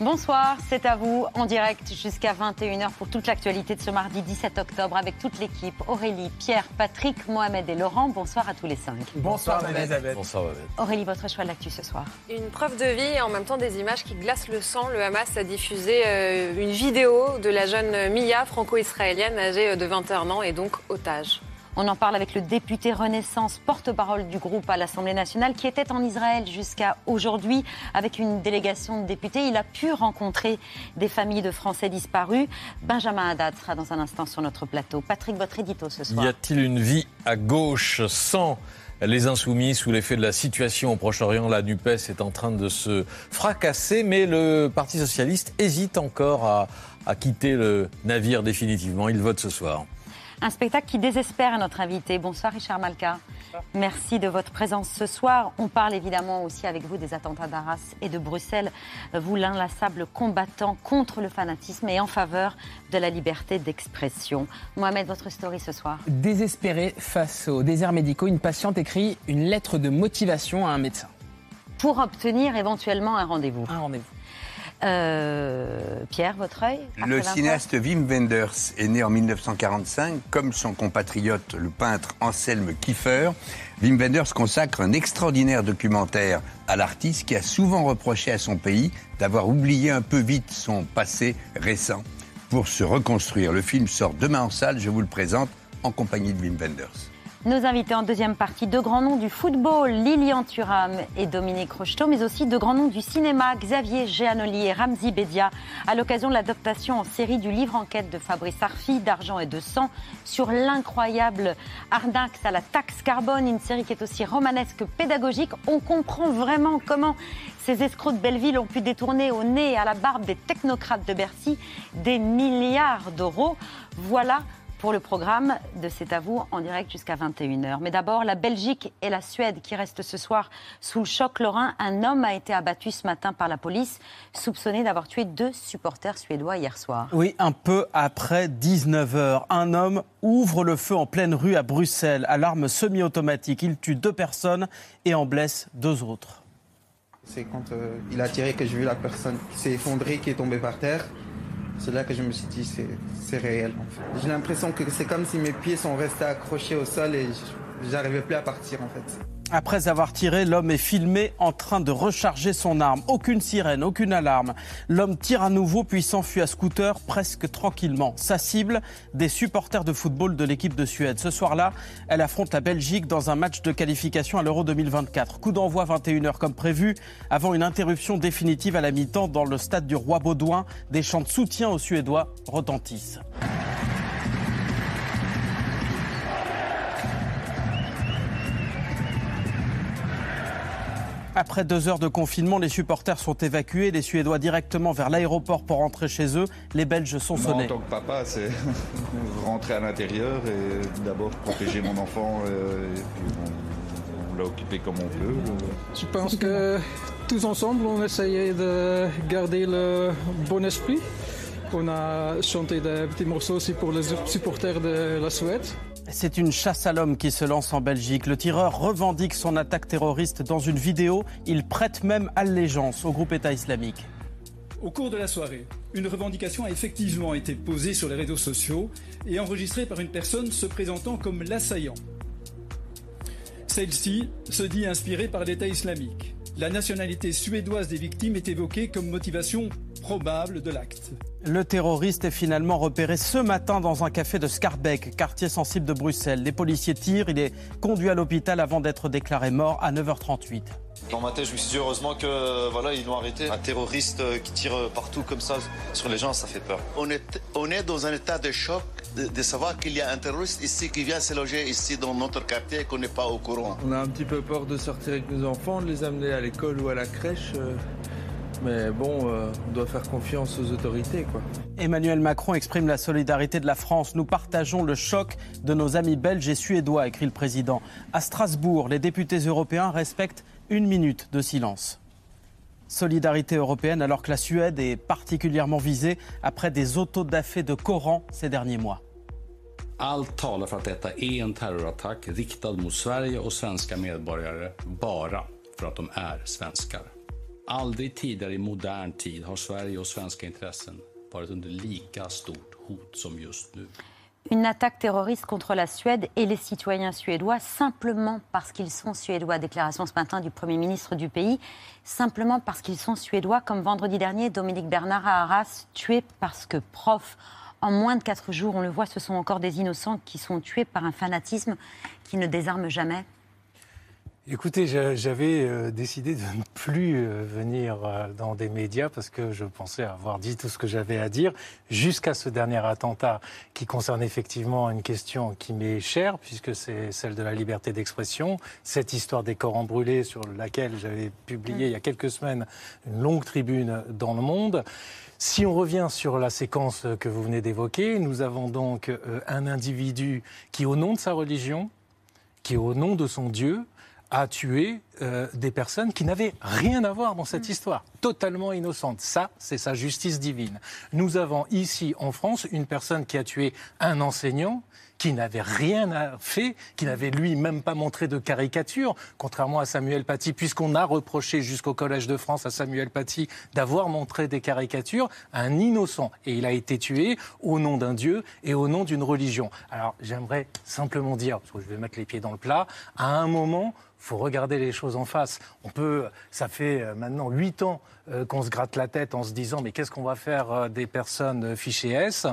Bonsoir, c'est à vous en direct jusqu'à 21h pour toute l'actualité de ce mardi 17 octobre avec toute l'équipe Aurélie, Pierre, Patrick, Mohamed et Laurent. Bonsoir à tous les cinq. Bonsoir, Elisabeth. Bonsoir, Mohamed. Aurélie, votre choix de l'actu ce soir Une preuve de vie et en même temps des images qui glacent le sang. Le Hamas a diffusé euh, une vidéo de la jeune Mia, franco-israélienne, âgée de 21 ans et donc otage. On en parle avec le député Renaissance, porte-parole du groupe à l'Assemblée nationale, qui était en Israël jusqu'à aujourd'hui avec une délégation de députés. Il a pu rencontrer des familles de Français disparus. Benjamin Haddad sera dans un instant sur notre plateau. Patrick, votre édito ce soir. Y a-t-il une vie à gauche sans les insoumis sous l'effet de la situation au Proche-Orient? La NUPES est en train de se fracasser, mais le Parti socialiste hésite encore à quitter le navire définitivement. Il vote ce soir. Un spectacle qui désespère à notre invité. Bonsoir Richard Malka. Merci de votre présence ce soir. On parle évidemment aussi avec vous des attentats d'Arras et de Bruxelles. Vous, l'inlassable combattant contre le fanatisme et en faveur de la liberté d'expression. Mohamed, votre story ce soir. Désespéré face aux déserts médicaux, une patiente écrit une lettre de motivation à un médecin. Pour obtenir éventuellement un rendez-vous. Un rendez-vous. Euh, Pierre, votre œil Le cinéaste Wim Wenders est né en 1945, comme son compatriote, le peintre Anselme Kiefer. Wim Wenders consacre un extraordinaire documentaire à l'artiste qui a souvent reproché à son pays d'avoir oublié un peu vite son passé récent pour se reconstruire. Le film sort demain en salle, je vous le présente en compagnie de Wim Wenders. Nos invités en deuxième partie, deux grands noms du football, Lilian Thuram et Dominique Rocheteau, mais aussi deux grands noms du cinéma, Xavier Géanoli et Ramzi Bedia, à l'occasion de l'adaptation en série du livre enquête de Fabrice Arfi, d'argent et de sang, sur l'incroyable arnaque à la taxe carbone, une série qui est aussi romanesque que pédagogique. On comprend vraiment comment ces escrocs de Belleville ont pu détourner au nez et à la barbe des technocrates de Bercy des milliards d'euros. Voilà pour le programme de C'est à vous en direct jusqu'à 21h. Mais d'abord, la Belgique et la Suède qui restent ce soir sous le choc lorrain. Un homme a été abattu ce matin par la police, soupçonné d'avoir tué deux supporters suédois hier soir. Oui, un peu après 19h, un homme ouvre le feu en pleine rue à Bruxelles à l'arme semi-automatique. Il tue deux personnes et en blesse deux autres. C'est quand euh, il a tiré que j'ai vu la personne qui s'est effondrée, qui est tombée par terre. C'est là que je me suis dit, c'est réel. J'ai l'impression que c'est comme si mes pieds sont restés accrochés au sol et j'arrivais plus à partir en fait. Après avoir tiré, l'homme est filmé en train de recharger son arme. Aucune sirène, aucune alarme. L'homme tire à nouveau puis s'enfuit à scooter presque tranquillement. Sa cible, des supporters de football de l'équipe de Suède. Ce soir-là, elle affronte la Belgique dans un match de qualification à l'Euro 2024. Coup d'envoi 21h comme prévu, avant une interruption définitive à la mi-temps dans le stade du Roi Baudouin. Des chants de soutien aux Suédois retentissent. Après deux heures de confinement, les supporters sont évacués, les Suédois directement vers l'aéroport pour rentrer chez eux. Les Belges sont Moi, sonnés. en tant que papa, c'est rentrer à l'intérieur et d'abord protéger mon enfant. euh, et puis on, on l'a occupé comme on peut. Je pense que tous ensemble, on essayait de garder le bon esprit. On a chanté des petits morceaux aussi pour les supporters de la Suède. C'est une chasse à l'homme qui se lance en Belgique. Le tireur revendique son attaque terroriste dans une vidéo. Il prête même allégeance au groupe État islamique. Au cours de la soirée, une revendication a effectivement été posée sur les réseaux sociaux et enregistrée par une personne se présentant comme l'assaillant. Celle-ci se dit inspirée par l'État islamique. La nationalité suédoise des victimes est évoquée comme motivation probable de l'acte. Le terroriste est finalement repéré ce matin dans un café de Scarbeck, quartier sensible de Bruxelles. Les policiers tirent, il est conduit à l'hôpital avant d'être déclaré mort à 9h38. Dans ma tête, je me suis dit heureusement que voilà, ils l'ont arrêté. Un terroriste euh, qui tire partout comme ça sur les gens, ça fait peur. On est, on est dans un état de choc de, de savoir qu'il y a un terroriste ici qui vient se loger ici dans notre quartier et qu'on n'est pas au courant. On a un petit peu peur de sortir avec nos enfants, de les amener à l'école ou à la crèche. euh, Mais bon, euh, on doit faire confiance aux autorités, quoi. Emmanuel Macron exprime la solidarité de la France. Nous partageons le choc de nos amis belges et suédois, écrit le président. À Strasbourg, les députés européens respectent une minute de silence. Solidarité européenne alors que la Suède est particulièrement visée après des autodafés de Coran ces derniers mois. Allt talar för att detta är en terrorattack riktad mot Sverige och svenska medborgare bara för att de är svenskar. Une attaque terroriste contre la Suède et les citoyens suédois simplement parce qu'ils sont suédois. Déclaration ce matin du Premier ministre du pays. Simplement parce qu'ils sont suédois, comme vendredi dernier, Dominique Bernard à Arras, tué parce que prof. En moins de quatre jours, on le voit, ce sont encore des innocents qui sont tués par un fanatisme qui ne désarme jamais. Écoutez, j'a- j'avais euh, décidé de ne plus euh, venir euh, dans des médias parce que je pensais avoir dit tout ce que j'avais à dire jusqu'à ce dernier attentat qui concerne effectivement une question qui m'est chère puisque c'est celle de la liberté d'expression. Cette histoire des Corans brûlés sur laquelle j'avais publié il y a quelques semaines une longue tribune dans Le Monde. Si on revient sur la séquence que vous venez d'évoquer, nous avons donc un individu qui, au nom de sa religion, qui, au nom de son Dieu, a tué euh, des personnes qui n'avaient rien à voir dans cette histoire, totalement innocentes. Ça, c'est sa justice divine. Nous avons ici en France une personne qui a tué un enseignant qui n'avait rien à fait, qui n'avait lui même pas montré de caricature, contrairement à Samuel Paty, puisqu'on a reproché jusqu'au Collège de France à Samuel Paty d'avoir montré des caricatures, un innocent. Et il a été tué au nom d'un Dieu et au nom d'une religion. Alors j'aimerais simplement dire, parce que je vais mettre les pieds dans le plat, à un moment, faut regarder les choses en face. On peut, ça fait euh, maintenant huit ans euh, qu'on se gratte la tête en se disant mais qu'est-ce qu'on va faire euh, des personnes fichées S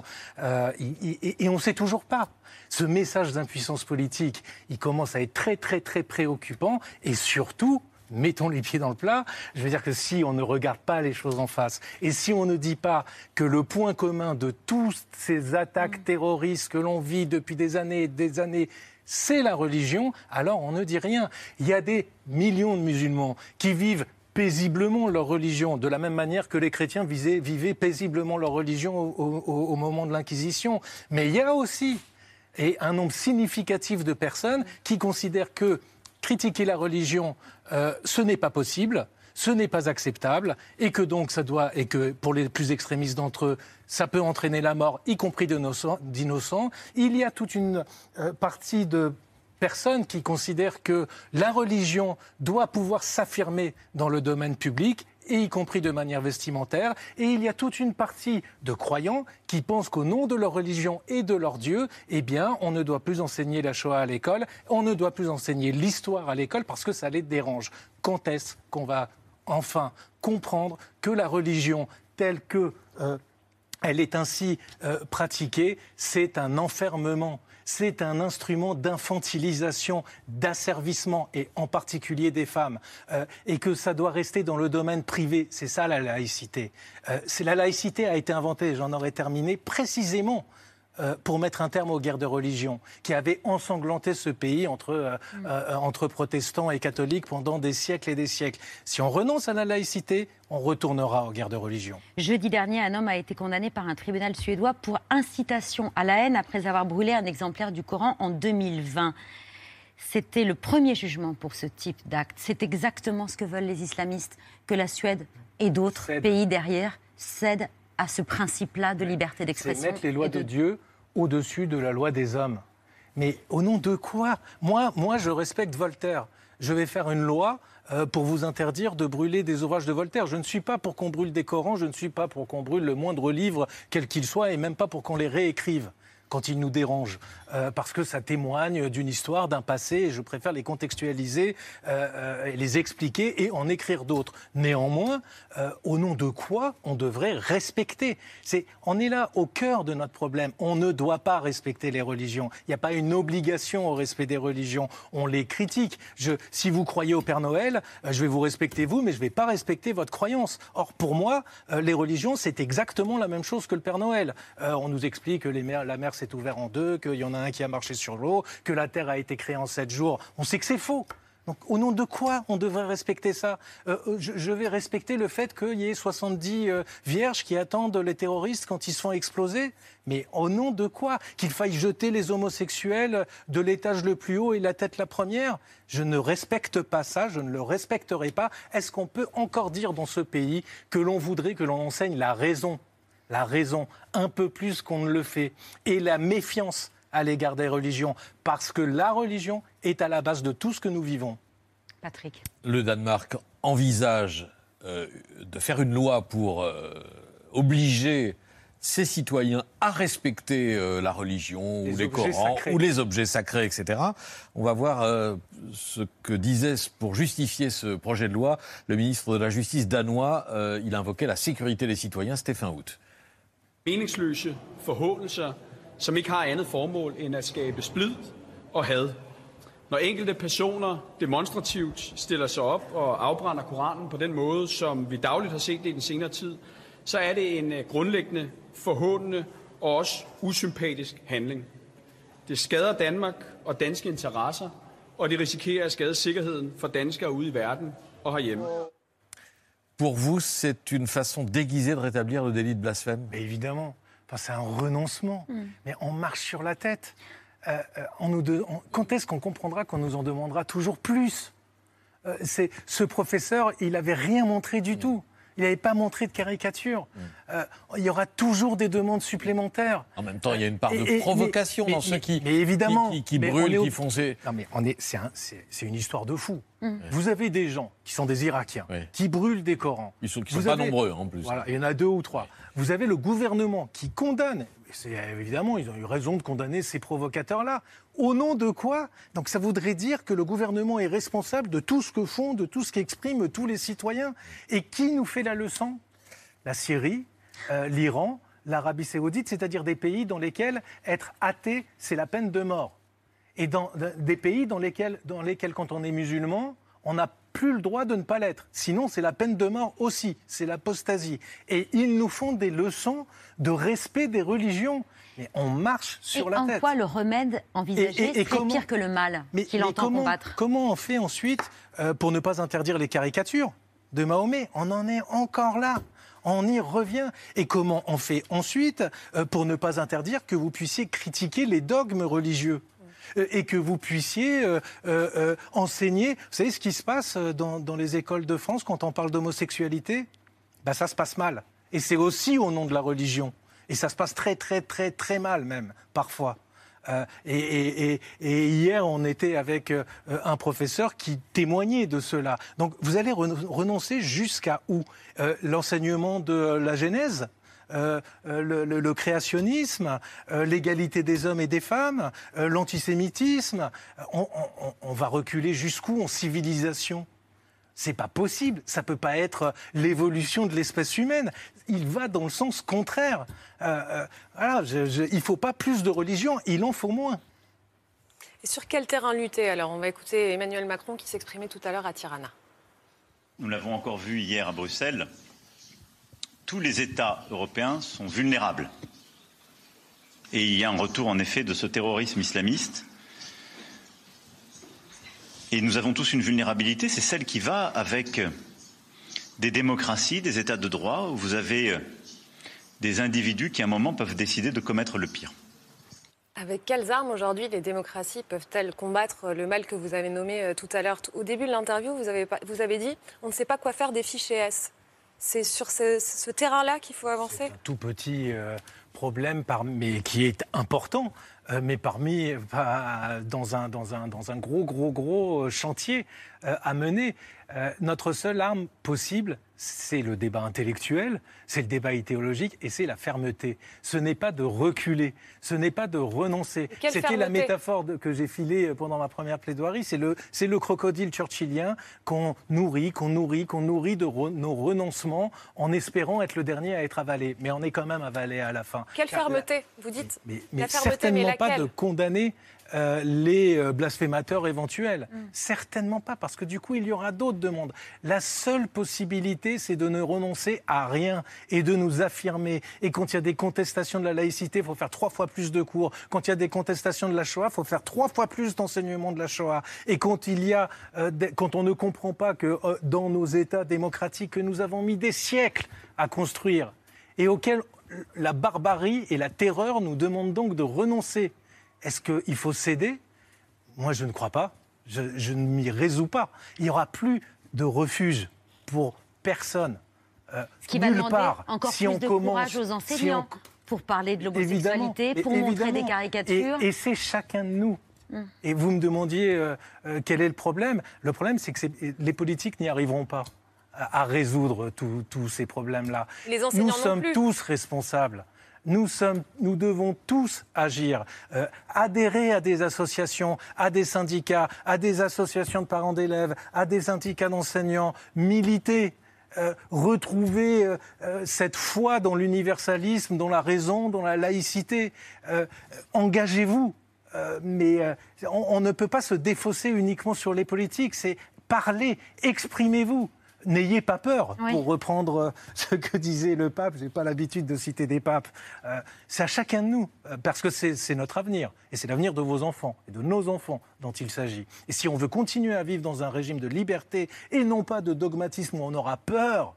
et- et on ne sait toujours pas. Ce message d'impuissance politique, il commence à être très très très préoccupant et surtout. Mettons les pieds dans le plat. Je veux dire que si on ne regarde pas les choses en face et si on ne dit pas que le point commun de toutes ces attaques terroristes que l'on vit depuis des années et des années, c'est la religion, alors on ne dit rien. Il y a des millions de musulmans qui vivent paisiblement leur religion, de la même manière que les chrétiens vivaient paisiblement leur religion au, au- au moment de l'Inquisition. Mais il y a aussi et un nombre significatif de personnes qui considèrent que critiquer la religion, euh, ce n'est pas possible, ce n'est pas acceptable, et que donc ça doit, et que pour les plus extrémistes d'entre eux, ça peut entraîner la mort, y compris d'innocents. Il y a toute une euh, partie de personnes qui considèrent que la religion doit pouvoir s'affirmer dans le domaine public et y compris de manière vestimentaire. Et il y a toute une partie de croyants qui pensent qu'au nom de leur religion et de leur Dieu, eh bien, on ne doit plus enseigner la Shoah à l'école, on ne doit plus enseigner l'histoire à l'école parce que ça les dérange. Quand est-ce qu'on va enfin comprendre que la religion telle que euh, elle est ainsi euh, pratiquée, c'est un enfermement, c'est un instrument d'infantilisation, d'asservissement, et en particulier des femmes, euh, et que ça doit rester dans le domaine privé. C'est ça la laïcité. Euh, la laïcité a été inventée, j'en aurais terminé, précisément euh, pour mettre un terme aux guerres de religion qui avaient ensanglanté ce pays entre, euh, euh, entre protestants et catholiques pendant des siècles et des siècles. Si on renonce à la laïcité, on retournera aux guerres de religion. Jeudi dernier, un homme a été condamné par un tribunal suédois pour incitation à la haine après avoir brûlé un exemplaire du Coran en 2020. C'était le premier jugement pour ce type d'acte. C'est exactement ce que veulent les islamistes, que la Suède et d'autres pays derrière cèdent à ce principe-là de liberté C'est d'expression. mettre les lois et de Dieu au-dessus de la loi des hommes. Mais au nom de quoi? Moi, moi, je respecte Voltaire. Je vais faire une loi euh, pour vous interdire de brûler des ouvrages de Voltaire. Je ne suis pas pour qu'on brûle des Corans, je ne suis pas pour qu'on brûle le moindre livre, quel qu'il soit, et même pas pour qu'on les réécrive quand ils nous dérangent, euh, parce que ça témoigne d'une histoire, d'un passé, et je préfère les contextualiser, euh, euh, les expliquer et en écrire d'autres. Néanmoins, au nom de quoi on devrait respecter? On est là au cœur de notre problème. On ne doit pas respecter les religions. Il n'y a pas une obligation au respect des religions. On les critique. Si vous croyez au Père Noël, je vais vous respecter vous, mais je ne vais pas respecter votre croyance. Or, pour moi, les religions, c'est exactement la même chose que le Père Noël. On nous explique que la mer s'est ouverte en deux, qu'il y en a qui a marché sur l'eau, que la Terre a été créée en sept jours. On sait que c'est faux. Donc, au nom de quoi on devrait respecter ça? Euh, euh, je, je vais respecter le fait qu'il y ait 70 euh, vierges qui attendent les terroristes quand ils se font exploser. Mais au nom de quoi? Qu'il faille jeter les homosexuels de l'étage le plus haut et la tête la première? Je ne respecte pas ça, je ne le respecterai pas. Est-ce qu'on peut encore dire dans ce pays que l'on voudrait que l'on enseigne la raison? La raison un peu plus qu'on ne le fait et la méfiance à l'égard des religions parce que la religion est à la base de tout ce que nous vivons. Patrick. Le Danemark envisage euh, de faire une loi pour euh, obliger ses citoyens à respecter euh, la religion Les ou les Corans sacrés. ou les objets sacrés, etc. On va voir euh, ce que disait pour justifier ce projet de loi le ministre de la Justice danois. Euh, il invoquait la sécurité des citoyens, Stéphane Hout. Som ikke har andet formål end at skabe splid og had. Når enkelte personer demonstrativt stiller sig op og afbrænder Koranen på den måde, som vi dagligt har set det i den senere tid, så er det en øh, grundlæggende forhåndende og også usympatisk handling. Det skader Danmark og danske interesser, og det risikerer at skade sikkerheden for danskere ude i verden og herhjemme. Pour vous, c'est une façon déguisée de rétablir le délit de blasphème Mais évidemment, enfin, c'est un renoncement. Mais on marche sur la tête. Euh, euh, on nous de- on- quand est-ce qu'on comprendra qu'on nous en demandera toujours plus? Euh, c'est, Ce professeur, il n'avait rien montré du tout. Il n'avait pas montré de caricature. Euh, il y aura toujours des demandes supplémentaires. En même temps, il y a une part de Et- et- provocation mais- dans mais- ceux qui, mais évidemment, qui, qui- qui mais brûlent, on est au- qui font ces... Non, mais on est, c'est, un- c'est- c'est une histoire de fou. Mm. Vous avez des gens qui sont des Irakiens, qui brûlent des Corans. Ils sont, qui Vous sont pas avez- nombreux en plus. Voilà, il y en a deux ou trois. Vous avez le gouvernement qui condamne. C'est évidemment, ils ont eu raison de condamner ces provocateurs-là. Au nom de quoi? Donc ça voudrait dire que le gouvernement est responsable de tout ce que font, de tout ce qu'expriment tous les citoyens. Et qui nous fait la leçon? La Syrie, euh, l'Iran, l'Arabie saoudite, c'est-à-dire des pays dans lesquels être athée, c'est la peine de mort. Et dans dans des pays dans lesquels, dans lesquels, quand on est musulman, on n'a plus le droit de ne pas l'être. Sinon, c'est la peine de mort aussi, c'est l'apostasie. Et ils nous font des leçons de respect des religions. Mais on marche sur et la en tête. quoi le remède envisagé Et- et- et c'est comment- pire que le mal qu'il entend comment, combattre comment on fait ensuite euh, pour ne pas interdire les caricatures de Mahomet? On en est encore là. On y revient. Et comment on fait ensuite euh, pour ne pas interdire que vous puissiez critiquer les dogmes religieux Euh, et que vous puissiez euh, enseigner. Vous savez ce qui se passe dans, dans les écoles de France quand on parle d'homosexualité? Ben, Ça se passe mal. Et c'est aussi au nom de la religion. Et ça se passe très, très, très, très mal même, parfois. Euh, et, hier, on était avec euh, un professeur qui témoignait de cela. Donc, vous allez ren- renoncer jusqu'à où Euh, L'enseignement de la Genèse le, créationnisme, l'égalité des hommes et des femmes, l'antisémitisme? On- on va reculer jusqu'où en civilisation? C'est pas possible. Ça peut pas être euh, l'évolution de l'espèce humaine. Il va dans le sens contraire. Euh, euh, voilà, je- je- il faut pas plus de religion, il en faut moins. Et sur quel terrain lutter Alors, on va écouter Emmanuel Macron qui s'exprimait tout à l'heure à Tirana. Nous l'avons encore vu hier à Bruxelles, tous les États européens sont vulnérables. Et il y a un retour en effet de ce terrorisme islamiste. Et nous avons tous une vulnérabilité, c'est celle qui va avec des démocraties, des États de droit, où vous avez euh, des individus qui à un moment peuvent décider de commettre le pire. Avec quelles armes aujourd'hui les démocraties peuvent-elles combattre le mal que vous avez nommé euh, tout à l'heure? Au début de l'interview, vous avez, vous avez dit on ne sait pas quoi faire des fichiers S. C'est sur ce, ce terrain-là qu'il faut avancer? Tout petit euh, problème, par- mais qui est important, euh, mais parmi dans, un, dans, un, dans un gros, gros, gros euh, chantier euh, à mener. Euh, notre seule arme possible, c'est le débat intellectuel, c'est le débat idéologique et c'est la fermeté. Ce n'est pas de reculer, ce n'est pas de renoncer. C'était la métaphore de- que j'ai filée pendant ma première plaidoirie. C'est le, le crocodile churchillien qu'on nourrit, qu'on nourrit, qu'on nourrit de re- nos renoncements en espérant être le dernier à être avalé. Mais on est quand même avalé à la fin. Quelle Car la- fermeté Vous dites mais, la mais fermeté, mais certainement pas laquelle? de condamner euh, les euh, blasphémateurs éventuels. Certainement pas, parce que du coup, il y aura d'autres demandes. La seule possibilité, c'est de ne renoncer à rien et de nous affirmer. Et quand il y a des contestations de la laïcité, il faut faire trois fois plus de cours. Quand il y a des contestations de la Shoah, il faut faire trois fois plus d'enseignement de la Shoah. Et quand il y a, euh, des- quand on ne comprend pas que euh, dans nos États démocratiques que nous avons mis des siècles à construire et auxquels la barbarie et la terreur nous demandent donc de renoncer, est-ce qu'il faut céder? Moi, je ne crois pas. Je, je ne m'y résous pas. Il n'y aura plus de refuge pour personne. euh, Ce qui va demander part. encore Si plus on de commence- courage aux si on- enseignants pour parler de l'homosexualité, et- pour montrer des caricatures. Et, et c'est chacun de nous. Mm. Et vous me demandiez euh, euh, quel est le problème? Le problème, c'est que les politiques n'y arriveront pas à, à résoudre tous ces problèmes-là. Nous sommes plus. tous responsables. Nous, sommes, nous devons tous agir, Euh, adhérer à des associations, à des syndicats, à des associations de parents d'élèves, à des syndicats d'enseignants, militer, euh, retrouver euh, euh, cette foi dans l'universalisme, dans la raison, dans la laïcité. Engagez-vous. Mais on, on ne peut pas se défausser uniquement sur les politiques. C'est parler, exprimez-vous. N'ayez pas peur, Oui. pour reprendre euh, ce que disait le pape. Je n'ai pas l'habitude de citer des papes. Euh, c'est à chacun de nous, euh, parce que c'est c'est notre avenir. Et c'est l'avenir de vos enfants et de nos enfants dont il s'agit. Et si on veut continuer à vivre dans un régime de liberté et non pas de dogmatisme où on aura peur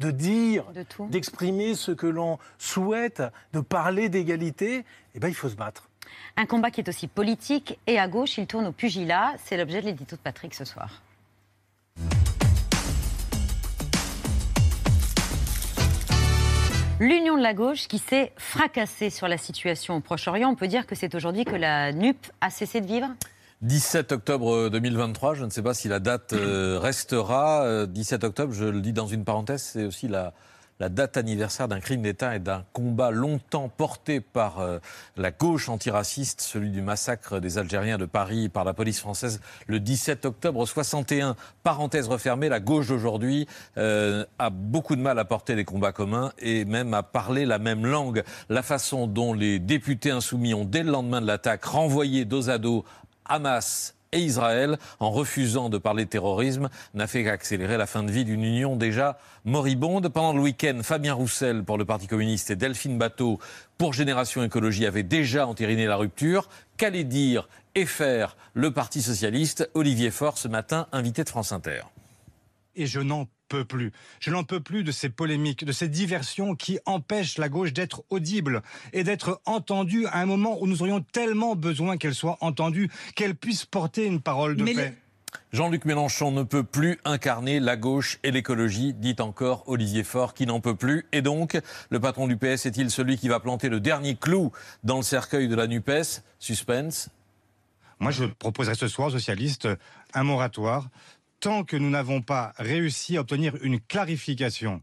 de dire, d'exprimer ce que l'on souhaite, de parler d'égalité, eh ben, il faut se battre. Un combat qui est aussi politique et à gauche, il tourne au pugilat. C'est l'objet de l'édito de Patrick ce soir. L'union de la gauche qui s'est fracassée sur la situation au Proche-Orient. On peut dire que c'est aujourd'hui que la NUP a cessé de vivre? 17 octobre 2023, je ne sais pas si la date euh, restera. Euh, 17 octobre, je le dis dans une parenthèse, c'est aussi la, la date anniversaire d'un crime d'État et d'un combat longtemps porté par euh, la gauche antiraciste, celui du massacre des Algériens de Paris par la police française le 17 octobre 61. Parenthèse refermée, la gauche d'aujourd'hui euh, a beaucoup de mal à porter des combats communs et même à parler la même langue. La façon dont les députés insoumis ont, dès le lendemain de l'attaque, renvoyé dos à dos Hamas et Israël, en refusant de parler de terrorisme, n'a fait qu'accélérer la fin de vie d'une union déjà moribonde. Pendant le week-end, Fabien Roussel pour le Parti communiste et Delphine Bateau pour Génération Écologie avaient déjà entériné la rupture. Qu'allait dire et faire le Parti socialiste? Olivier Faure ce matin, invité de France Inter. Et je n'en peux plus. Je n'en peux plus de ces polémiques, de ces diversions qui empêchent la gauche d'être audible et d'être entendue à un moment où nous aurions tellement besoin qu'elle soit entendue, qu'elle puisse porter une parole de paix. Jean-Luc Mélenchon ne peut plus incarner la gauche et l'écologie, dit encore Olivier Faure, qui n'en peut plus. Et donc, le patron du PS est-il celui qui va planter le dernier clou dans le cercueil de la NUPES? Suspense. Moi, je proposerai ce soir aux socialistes un moratoire tant que nous n'avons pas réussi à obtenir une clarification.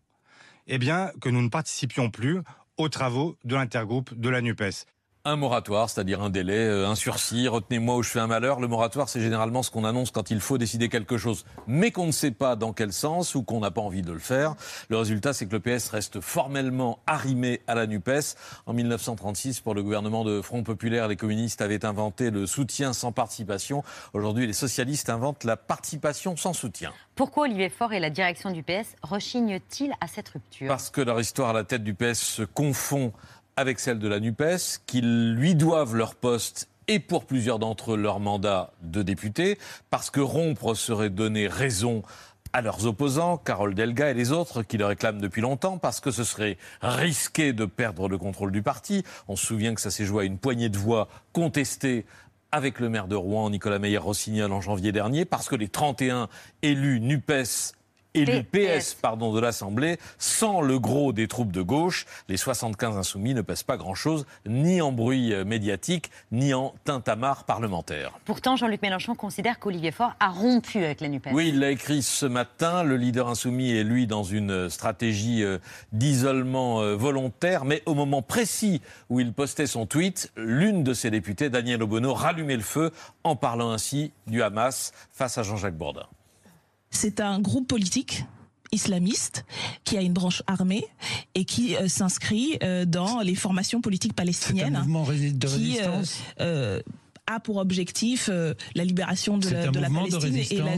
Eh que nous ne participions plus aux travaux de l'intergroupe de la NUPES. Un moratoire, c'est-à-dire un délai, euh, un sursis, retenez-moi où je fais un malheur. Le moratoire, c'est généralement ce qu'on annonce quand il faut décider quelque chose, mais qu'on ne sait pas dans quel sens ou qu'on n'a pas envie de le faire. Le résultat, c'est que le PS reste formellement arrimé à la NUPES. En 1936, pour le gouvernement de Front Populaire, les communistes avaient inventé le soutien sans participation. Aujourd'hui, les socialistes inventent la participation sans soutien. Pourquoi Olivier Faure et la direction du PS rechignent-ils à cette rupture? Parce que leur histoire à la tête du PS se confond avec celle de la NUPES, qu'ils lui doivent leur poste et pour plusieurs d'entre eux leur mandat de député, parce que rompre serait donner raison à leurs opposants, Carole Delga et les autres qui le réclament depuis longtemps, parce que ce serait risqué de perdre le contrôle du parti. On se souvient que ça s'est joué à une poignée de voix contestée avec le maire de Rouen, Nicolas Meyer-Rossignol, en janvier dernier, parce que les 31 élus NUPES élus PS pardon, de l'Assemblée, sans le gros des troupes de gauche, les 75 insoumis ne pèsent pas grand-chose, ni en bruit médiatique, ni en tintamarre parlementaire. Pourtant, Jean-Luc Mélenchon considère qu'Olivier Faure a rompu avec la NUPES. Oui, il l'a écrit ce matin. Le leader insoumis est, lui, dans une stratégie euh, d'isolement euh, volontaire. Mais au moment précis où il postait son tweet, l'une de ses députées, Danielle Obono, rallumait le feu en parlant ainsi du Hamas face à Jean-Jacques Bourdin. C'est un groupe politique islamiste qui a une branche armée et qui euh, s'inscrit euh, dans les formations politiques palestiniennes. mouvement rési- de qui, euh, résistance euh, a pour objectif euh, la libération de la, un de la mouvement de Palestine et la-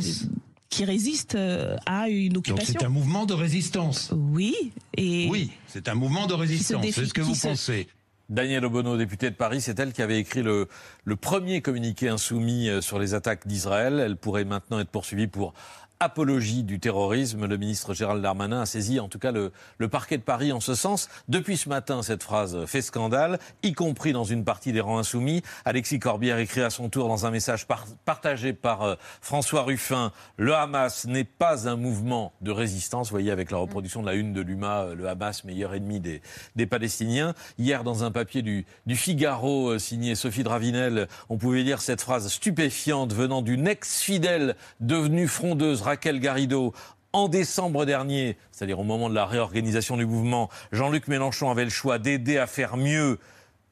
qui résiste euh, à une Donc occupation. c'est un mouvement de résistance. Oui, et Oui, c'est un mouvement de résistance. C'est ce que qui vous se- pensez. Daniel Obono, député de Paris, c'est elle qui avait écrit le, le premier communiqué insoumis sur les attaques d'Israël. Elle pourrait maintenant être poursuivie pour apologie du terrorisme. Le ministre Gérald Darmanin a saisi en tout cas le, le parquet de Paris en ce sens. Depuis ce matin, cette phrase fait scandale, y compris dans une partie des rangs insoumis. Alexis Corbière écrit à son tour dans un message par- partagé par euh, François Ruffin, le Hamas n'est pas un mouvement de résistance. Vous voyez avec la reproduction de la une de l'UMA, euh, le Hamas meilleur ennemi des, des Palestiniens. Hier, dans un papier du, du Figaro euh, signé Sophie Dravinel, on pouvait lire cette phrase stupéfiante venant d'une ex-fidèle devenue frondeuse, Raquel Garrido. En décembre dernier, c'est-à-dire au moment de la réorganisation du mouvement, Jean-Luc Mélenchon avait le choix d'aider à faire mieux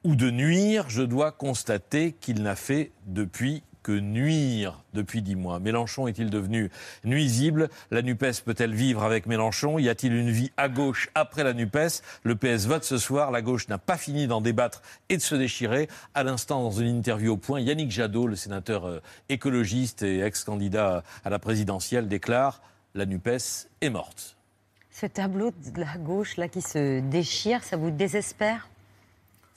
ou de nuire. Je dois constater qu'il n'a fait depuis que nuire depuis dix mois. Mélenchon est-il devenu nuisible? La NUPES peut-elle vivre avec Mélenchon? Y a-t-il une vie à gauche après la NUPES? Le PS vote ce soir. La gauche n'a pas fini d'en débattre et de se déchirer. À l'instant, dans une interview au point, Yannick Jadot, le sénateur euh, écologiste et ex-candidat à la présidentielle, déclare La NUPES est morte. Ce tableau de la gauche là qui se déchire, ça vous désespère?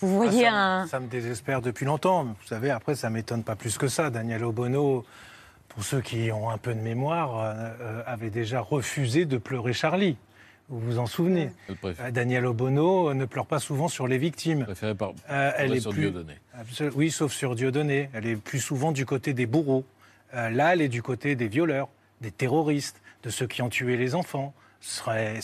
Vous voyez Ah, ça, un. me- ça me désespère depuis longtemps. Vous savez, après, ça m'étonne pas plus que ça. Daniel Obono, pour ceux qui ont un peu de mémoire, euh, euh, avait déjà refusé de pleurer Charlie. Vous vous en souvenez Euh, Daniel Obono ne pleure pas souvent sur les victimes. Préféré par Euh, elle est sur plus... Dieudonné. Oui, sauf sur Dieudonné. Elle est plus souvent du côté des bourreaux. Euh, là, elle est du côté des violeurs, des terroristes, de ceux qui ont tué les enfants. Ce, serait-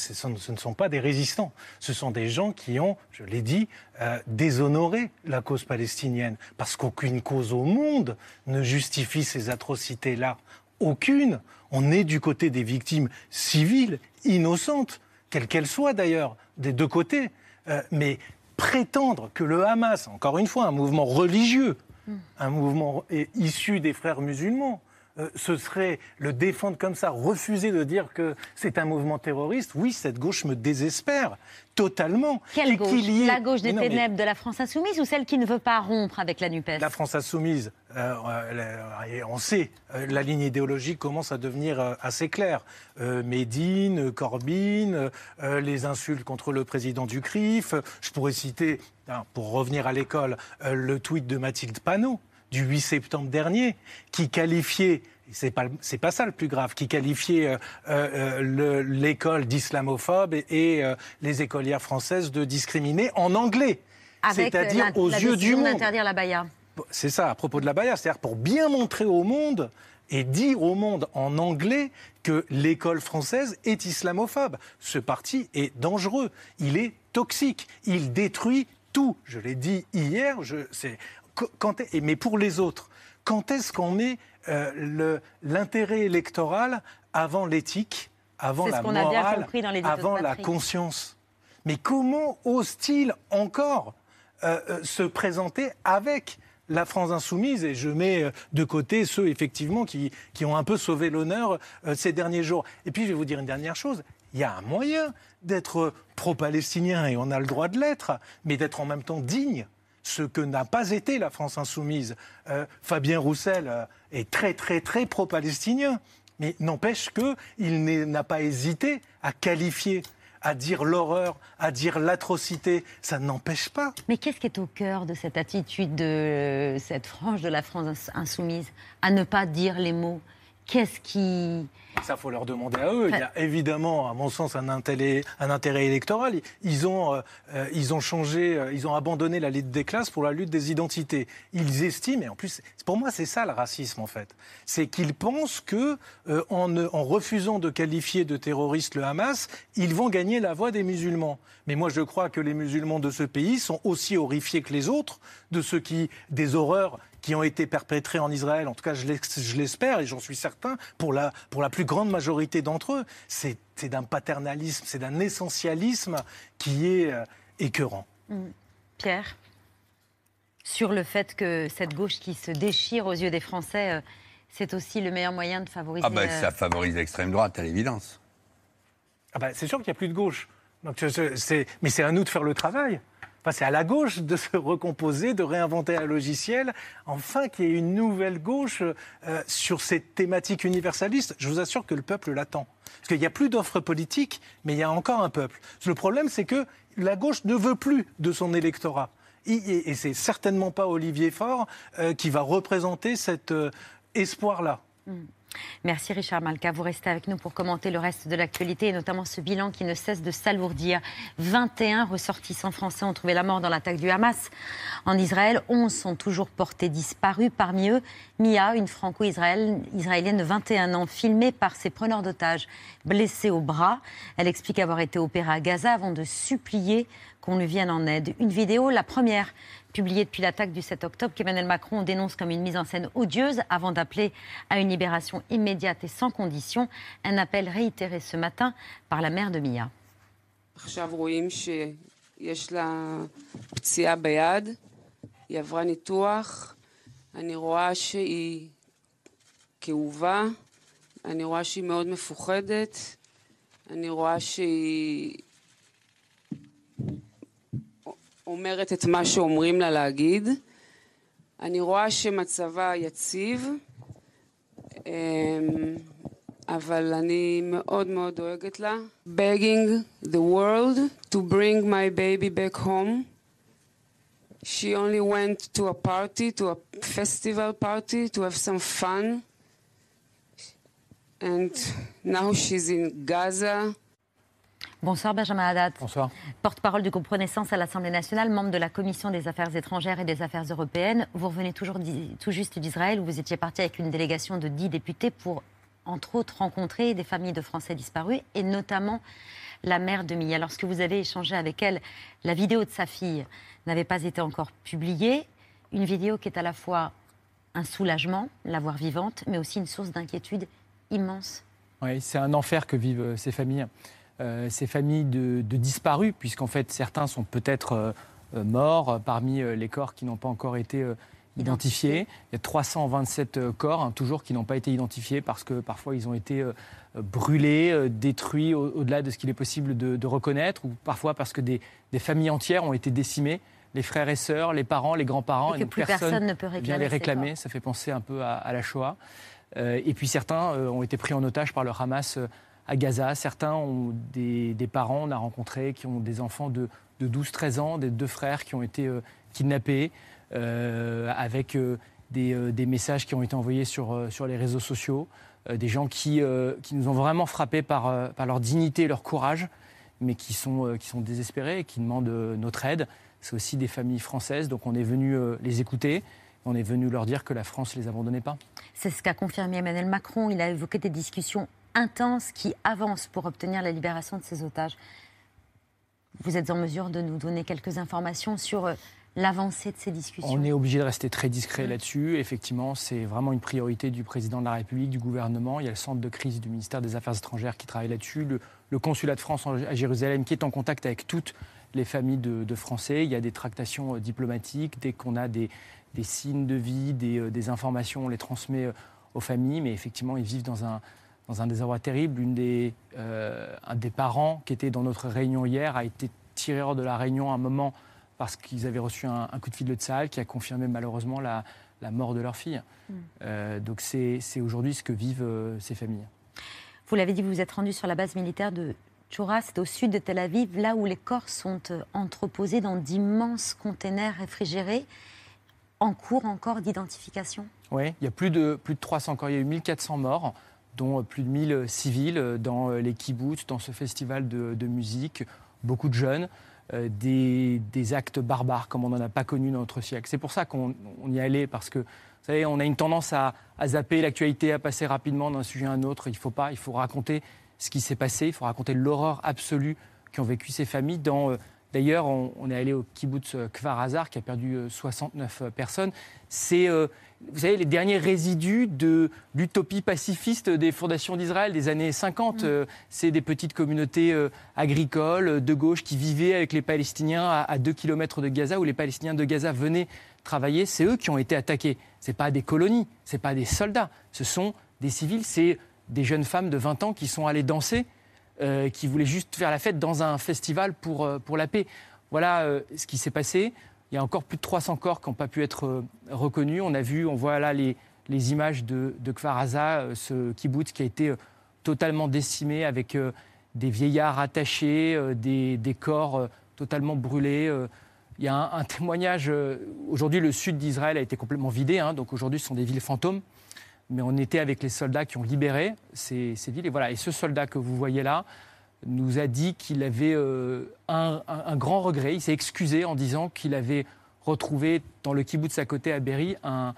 ne sont pas des résistants. Ce sont des gens qui ont, je l'ai dit, euh, déshonoré la cause palestinienne. Parce qu'aucune cause au monde ne justifie ces atrocités-là. Aucune. On est du côté des victimes civiles, innocentes, quelles qu'elles soient d'ailleurs, des deux côtés. Euh, mais prétendre que le Hamas, encore une fois, un mouvement religieux, un mouvement é- issu des frères musulmans, euh, ce serait le défendre comme ça, refuser de dire que c'est un mouvement terroriste, oui, cette gauche me désespère totalement. Quelle Et gauche? ait- La gauche des Mais non, mais ténèbres de la France insoumise ou celle qui ne veut pas rompre avec la NUPES? La France insoumise, euh, euh, on sait, la ligne idéologique commence à devenir assez claire. Médine, Corbyn, les insultes contre le président du CRIF. Je pourrais citer, hein, pour revenir à l'école, le tweet de Mathilde Panot du 8 septembre dernier, qui qualifiait c'est pas c'est pas ça le plus grave, qui qualifiait euh, euh, le- l'école d'islamophobe et, et, euh, les écolières françaises de discriminer en anglais, c'est-à-dire aux la yeux du monde. d'interdire la baya. C'est ça, à propos de la Baïa. C'est-à-dire pour bien montrer au monde et dire au monde en anglais que l'école française est islamophobe. Ce parti est dangereux, il est toxique, il détruit tout. Je l'ai dit hier, je, quand, est- et- mais pour les autres, quand est-ce qu'on met euh, l'intérêt électoral avant l'éthique, avant la qu'on a bien morale, dans de avant la conscience? Mais comment ose-t-il encore euh, euh, se présenter avec la France insoumise? Et je mets de côté ceux effectivement qui, qui ont un peu sauvé l'honneur euh, ces derniers jours. Et puis je vais vous dire une dernière chose, il y a un moyen d'être pro-palestinien et on a le droit de l'être, mais d'être en même temps digne. Ce que n'a pas été la France insoumise. Euh, Fabien Roussel euh, est très très très pro-palestinien, mais n'empêche qu'il n'a pas hésité à qualifier, à dire l'horreur, à dire l'atrocité. Ça n'empêche pas. Mais qu'est-ce qui est au cœur de cette attitude de cette frange de la France ins- insoumise à ne pas dire les mots Qu'est-ce qui. Ça, faut leur demander à eux. Il y a évidemment, à mon sens, un intérêt, électoral. Ils- ont, euh, ils ont changé, euh, ils ont abandonné la lutte des classes pour la lutte des identités. Ils estiment, et en plus, pour moi, c'est ça le racisme, en fait. C'est qu'ils pensent que, euh, en, en refusant de qualifier de terroriste le Hamas, ils vont gagner la voix des musulmans. Mais moi, je crois que les musulmans de ce pays sont aussi horrifiés que les autres de ce qui, des horreurs qui ont été perpétrées en Israël, en tout cas je l'espère et j'en suis certain, pour la, pour la plus grande majorité d'entre eux, c'est c'est d'un paternalisme, c'est d'un essentialisme qui est euh, écœurant. Mm. Pierre? Sur le fait que cette gauche qui se déchire aux yeux des Français, euh, c'est aussi le meilleur moyen de favoriser. Ah ben, ça favorise l'extrême droite, à l'évidence. Ah bah, c'est sûr qu'il n'y a plus de gauche. Donc, mais c'est à nous de faire le travail. C'est à la gauche de se recomposer, de réinventer un logiciel, enfin qu'il y ait une nouvelle gauche euh, sur ces thématiques universalistes. Je vous assure que le peuple l'attend. Parce qu'il n'y a plus d'offres politiques, mais il y a encore un peuple. Le problème, c'est que la gauche ne veut plus de son électorat. Et, et c'est certainement pas Olivier Faure euh, qui va représenter cet euh, espoir-là. Mm. Merci Richard Malka. Vous restez avec nous pour commenter le reste de l'actualité et notamment ce bilan qui ne cesse de s'alourdir. 21 ressortissants français ont trouvé la mort dans l'attaque du Hamas en Israël. 11 sont toujours portés disparus. Parmi eux, Mia, une franco-israélienne de 21 ans, filmée par ses preneurs d'otages, blessée au bras. Elle explique avoir été opérée à Gaza avant de supplier qu'on lui vienne en aide. Une vidéo, la première publié depuis l'attaque du 7 octobre qu'Emmanuel Macron dénonce comme une mise en scène odieuse avant d'appeler à une libération immédiate et sans condition. Un appel réitéré ce matin par la mère de Mia. אני רואה שהיא כאובה, אני רואה שהיא מאוד מפוחדת, אני רואה שהיא אומרת את מה שאומרים לה להגיד. אני רואה שמצבה יציב, אבל אני מאוד מאוד דואגת לה. begging the world to bring my baby back home. She only went to a party, to a festival party, to have some fun. And now she's in Gaza. Bonsoir Benjamin Haddad. Bonsoir. Porte-parole du groupe Renaissance à l'Assemblée nationale, membre de la Commission des affaires étrangères et des affaires européennes. Vous revenez toujours tout juste d'Israël où vous étiez parti avec une délégation de dix députés pour, entre autres, rencontrer des familles de Français disparus et notamment la mère de Mia. Lorsque vous avez échangé avec elle, la vidéo de sa fille n'avait pas été encore publiée. Une vidéo qui est à la fois un soulagement, la voir vivante, mais aussi une source d'inquiétude immense. Oui, c'est un enfer que vivent euh, ces familles. Euh, ces familles de, disparus, puisqu'en fait certains sont peut-être euh, euh, morts parmi les corps qui n'ont pas encore été identifiés. Il y a 327 corps, hein, toujours, qui n'ont pas été identifiés parce que parfois ils ont été brûlés, détruits au-delà de ce qu'il est possible de, reconnaître, ou parfois parce que des, familles entières ont été décimées les frères et sœurs, les parents, les grands-parents, et, plus personne, ne peut vient les réclamer. Ça fait penser un peu à, la Shoah. et puis certains ont été pris en otage par le Hamas à Gaza. Certains ont des, parents, on a rencontré, qui ont des enfants de, 12-13 ans, des deux frères qui ont été euh, kidnappés, euh, avec euh, des, messages qui ont été envoyés sur, les réseaux sociaux, des gens qui, nous ont vraiment frappés par, par leur dignité et leur courage, mais qui sont, qui sont désespérés et qui demandent notre aide. C'est aussi des familles françaises, donc on est venu les écouter. On est venu leur dire que la France ne les abandonnait pas. C'est ce qu'a confirmé Emmanuel Macron. Il a évoqué des discussions intense qui avance pour obtenir la libération de ces otages. Vous êtes en mesure de nous donner quelques informations sur euh, l'avancée de ces discussions? On est obligé de rester très discret là-dessus. Effectivement, c'est vraiment une priorité du président de la République, du gouvernement. Il y a le centre de crise du ministère des Affaires étrangères qui travaille là-dessus, le, consulat de France à Jérusalem qui est en contact avec toutes les familles de, Français. Il y a des tractations euh, diplomatiques. Dès qu'on a des, signes de vie, des, euh, des, informations, on les transmet aux familles. Mais effectivement, ils vivent dans un, dans un désarroi terrible. Une des, euh, un des parents qui était dans notre réunion hier a été tiré hors de la réunion à un moment parce qu'ils avaient reçu un, coup de fil de Tsahal qui a confirmé malheureusement la, la mort de leur fille. Mm. Euh, donc c'est aujourd'hui ce que vivent euh, ces familles. Vous l'avez dit, vous vous êtes rendu sur la base militaire de Choura, c'est au sud de Tel Aviv, là où les corps sont entreposés dans d'immenses containers réfrigérés en cours encore d'identification Oui, il y a plus de, plus de 300 corps, il y a eu 1400 morts dont plus de 1000 civils dans les kibbutz, dans ce festival de, musique, beaucoup de jeunes, euh, des, actes barbares comme on n'en a pas connu dans notre siècle. C'est pour ça qu'on y allait, parce que, vous savez, on a une tendance à, zapper l'actualité, à passer rapidement d'un sujet à un autre. Il faut pas, il faut raconter ce qui s'est passé, il faut raconter l'horreur absolue qu'ont vécu ces familles dans... Euh, d'ailleurs, on, est allé au kibbutz Kfar Hazar, qui a perdu 69 euh, personnes. C'est vous savez, les derniers résidus de l'utopie pacifiste des fondations d'Israël des années 50. Mm. Euh, c'est des petites communautés euh, agricoles de gauche qui vivaient avec les Palestiniens à, 2 km de Gaza, où les Palestiniens de Gaza venaient travailler. C'est eux qui ont été attaqués. Ce pas des colonies, ce pas des soldats, ce sont des civils, c'est des jeunes femmes de 20 ans qui sont allées danser, euh, qui voulaient juste faire la fête dans un festival pour, pour la paix. voilà euh, ce qui s'est passé. Il y a encore plus de 300 corps qui n'ont pas pu être euh, reconnus. On a vu, on voit là les, les images de, de Kfar Aza, euh, ce kibbutz qui a été euh, totalement décimé avec euh, des vieillards attachés, euh, des, des corps euh, totalement brûlés. euh. Il y a un, témoignage. euh, Aujourd'hui, le sud d'Israël a été complètement vidé, hein, donc aujourd'hui, ce sont des villes fantômes. Mais on était avec les soldats qui ont libéré ces, villes. Et voilà. Et ce soldat que vous voyez là nous a dit qu'il avait euh, un, grand regret. Il s'est excusé en disant qu'il avait retrouvé dans le kibbutz à côté à Berry un,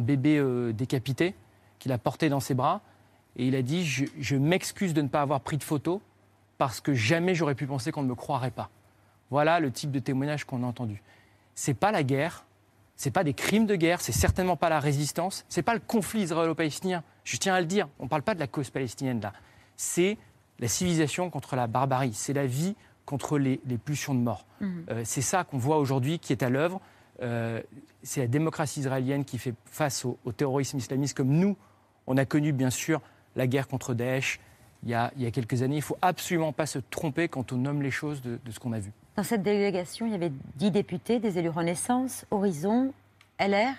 bébé euh, décapité qu'il a porté dans ses bras. Et il a dit Je, je m'excuse de ne pas avoir pris de photo parce que jamais j'aurais pu penser qu'on ne me croirait pas. Voilà le type de témoignage qu'on a entendu. C'est pas la guerre, c'est pas des crimes de guerre, c'est certainement pas la résistance, c'est pas le conflit israélo-palestinien. Je tiens à le dire, on ne parle pas de la cause palestinienne là. C'est la civilisation contre la barbarie, c'est la vie contre les, les pulsions de mort. Mhm. Euh, c'est ça qu'on voit aujourd'hui qui est à l'œuvre. Euh, c'est la démocratie israélienne qui fait face au, au terrorisme islamiste comme nous. On a connu bien sûr la guerre contre Daesh il y a, il y a quelques années. Il ne faut absolument pas se tromper quand on nomme les choses de, de ce qu'on a vu. Dans cette délégation, il y avait 10 députés, des élus Renaissance, Horizon, LR,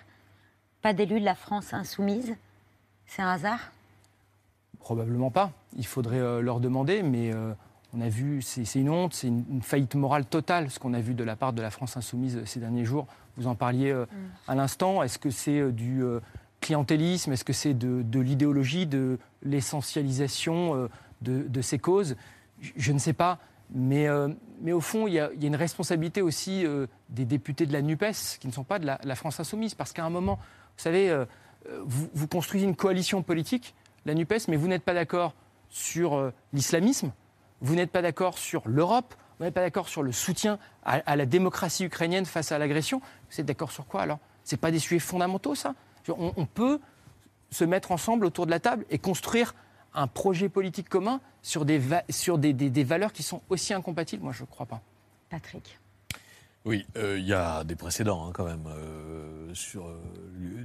pas d'élus de la France insoumise. C'est un hasard? Probablement pas. Il faudrait euh, leur demander, mais euh, on a vu, c'est une honte, c'est une, une faillite morale totale, ce qu'on a vu de la part de la France insoumise ces derniers jours. Vous en parliez euh, à l'instant. Est-ce que c'est euh, du euh, clientélisme? Est-ce que c'est de, de l'idéologie, de l'essentialisation euh, de, de ces causes? Je, je ne sais pas. Mais, euh, mais au fond, il y, a, une responsabilité aussi euh, des députés de la NUPES, qui ne sont pas de la, France insoumise, parce qu'à un moment, vous savez, euh, euh, vous, construisez une coalition politique, la NUPES, mais vous n'êtes pas d'accord sur l'islamisme, vous n'êtes pas d'accord sur l'Europe, vous n'êtes pas d'accord sur le soutien à, la démocratie ukrainienne face à l'agression. Vous êtes d'accord sur quoi alors? Ce pas des sujets fondamentaux, ça? On peut se mettre ensemble autour de la table et construire un projet politique commun sur des, va- sur des, des- des valeurs qui sont aussi incompatibles? Moi, je ne crois pas. Patrick. Oui, euh, il y a des précédents hein, quand même. Euh, sur, euh,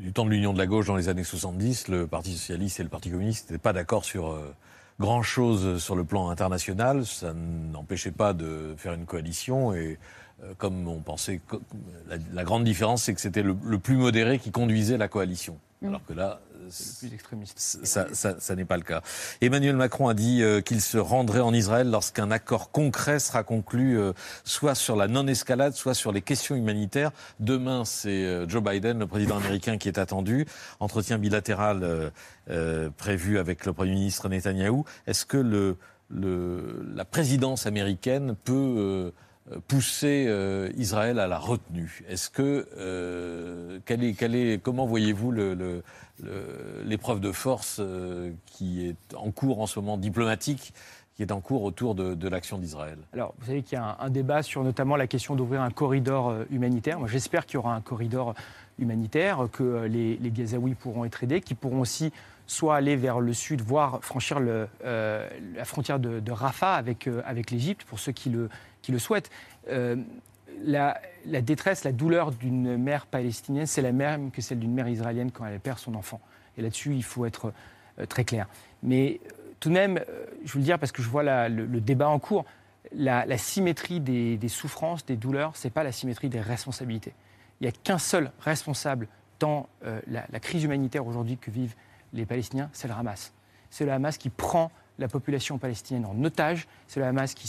du temps de l'Union de la gauche dans les années 70, le Parti socialiste et le Parti communiste n'étaient pas d'accord sur euh, grand-chose sur le plan international. Ça n'empêchait pas de faire une coalition et euh, comme on pensait, la, la grande différence, c'est que c'était le, le plus modéré qui conduisait la coalition. Mm. Alors que là, ça, ça- ça n'est pas le cas. Emmanuel Macron a dit euh, qu'il se rendrait en Israël lorsqu'un accord concret sera conclu, euh, soit sur la non-escalade, soit sur les questions humanitaires. Demain, c'est euh, Joe Biden, le président américain, qui est attendu. Entretien bilatéral prévu avec le Premier ministre Netanyahou. Est-ce que le, le- la présidence américaine peut pousser euh, Israël à la retenue? Est-ce que euh, quelle est, quelle est, comment voyez-vous le- le- l'épreuve de force euh, qui est en cours en ce moment diplomatique, qui est en cours autour de, l'action d'Israël Alors, vous savez qu'il y a un, débat sur notamment la question d'ouvrir un corridor euh, humanitaire. Moi, j'espère qu'il y aura un corridor humanitaire, que euh, les, Gazaouis pourront être aidés, qu'ils pourront aussi soit aller vers le sud, voire franchir la frontière de, Rafah avec, l'Égypte, pour ceux qui le, qui souhaitent. La, détresse, la douleur d'une mère palestinienne, c'est la même que celle d'une mère israélienne quand elle perd son enfant. Et là-dessus, il faut être euh, très clair. Mais euh, tout de même, euh, je veux le dire parce que je vois le, débat en cours, la, symétrie des, souffrances, des douleurs, ce n'est pas la symétrie des responsabilités. Il n'y a qu'un seul responsable dans la, crise humanitaire aujourd'hui que vivent les Palestiniens, c'est le Hamas. C'est le Hamas qui prend la population palestinienne en otage, c'est le Hamas qui,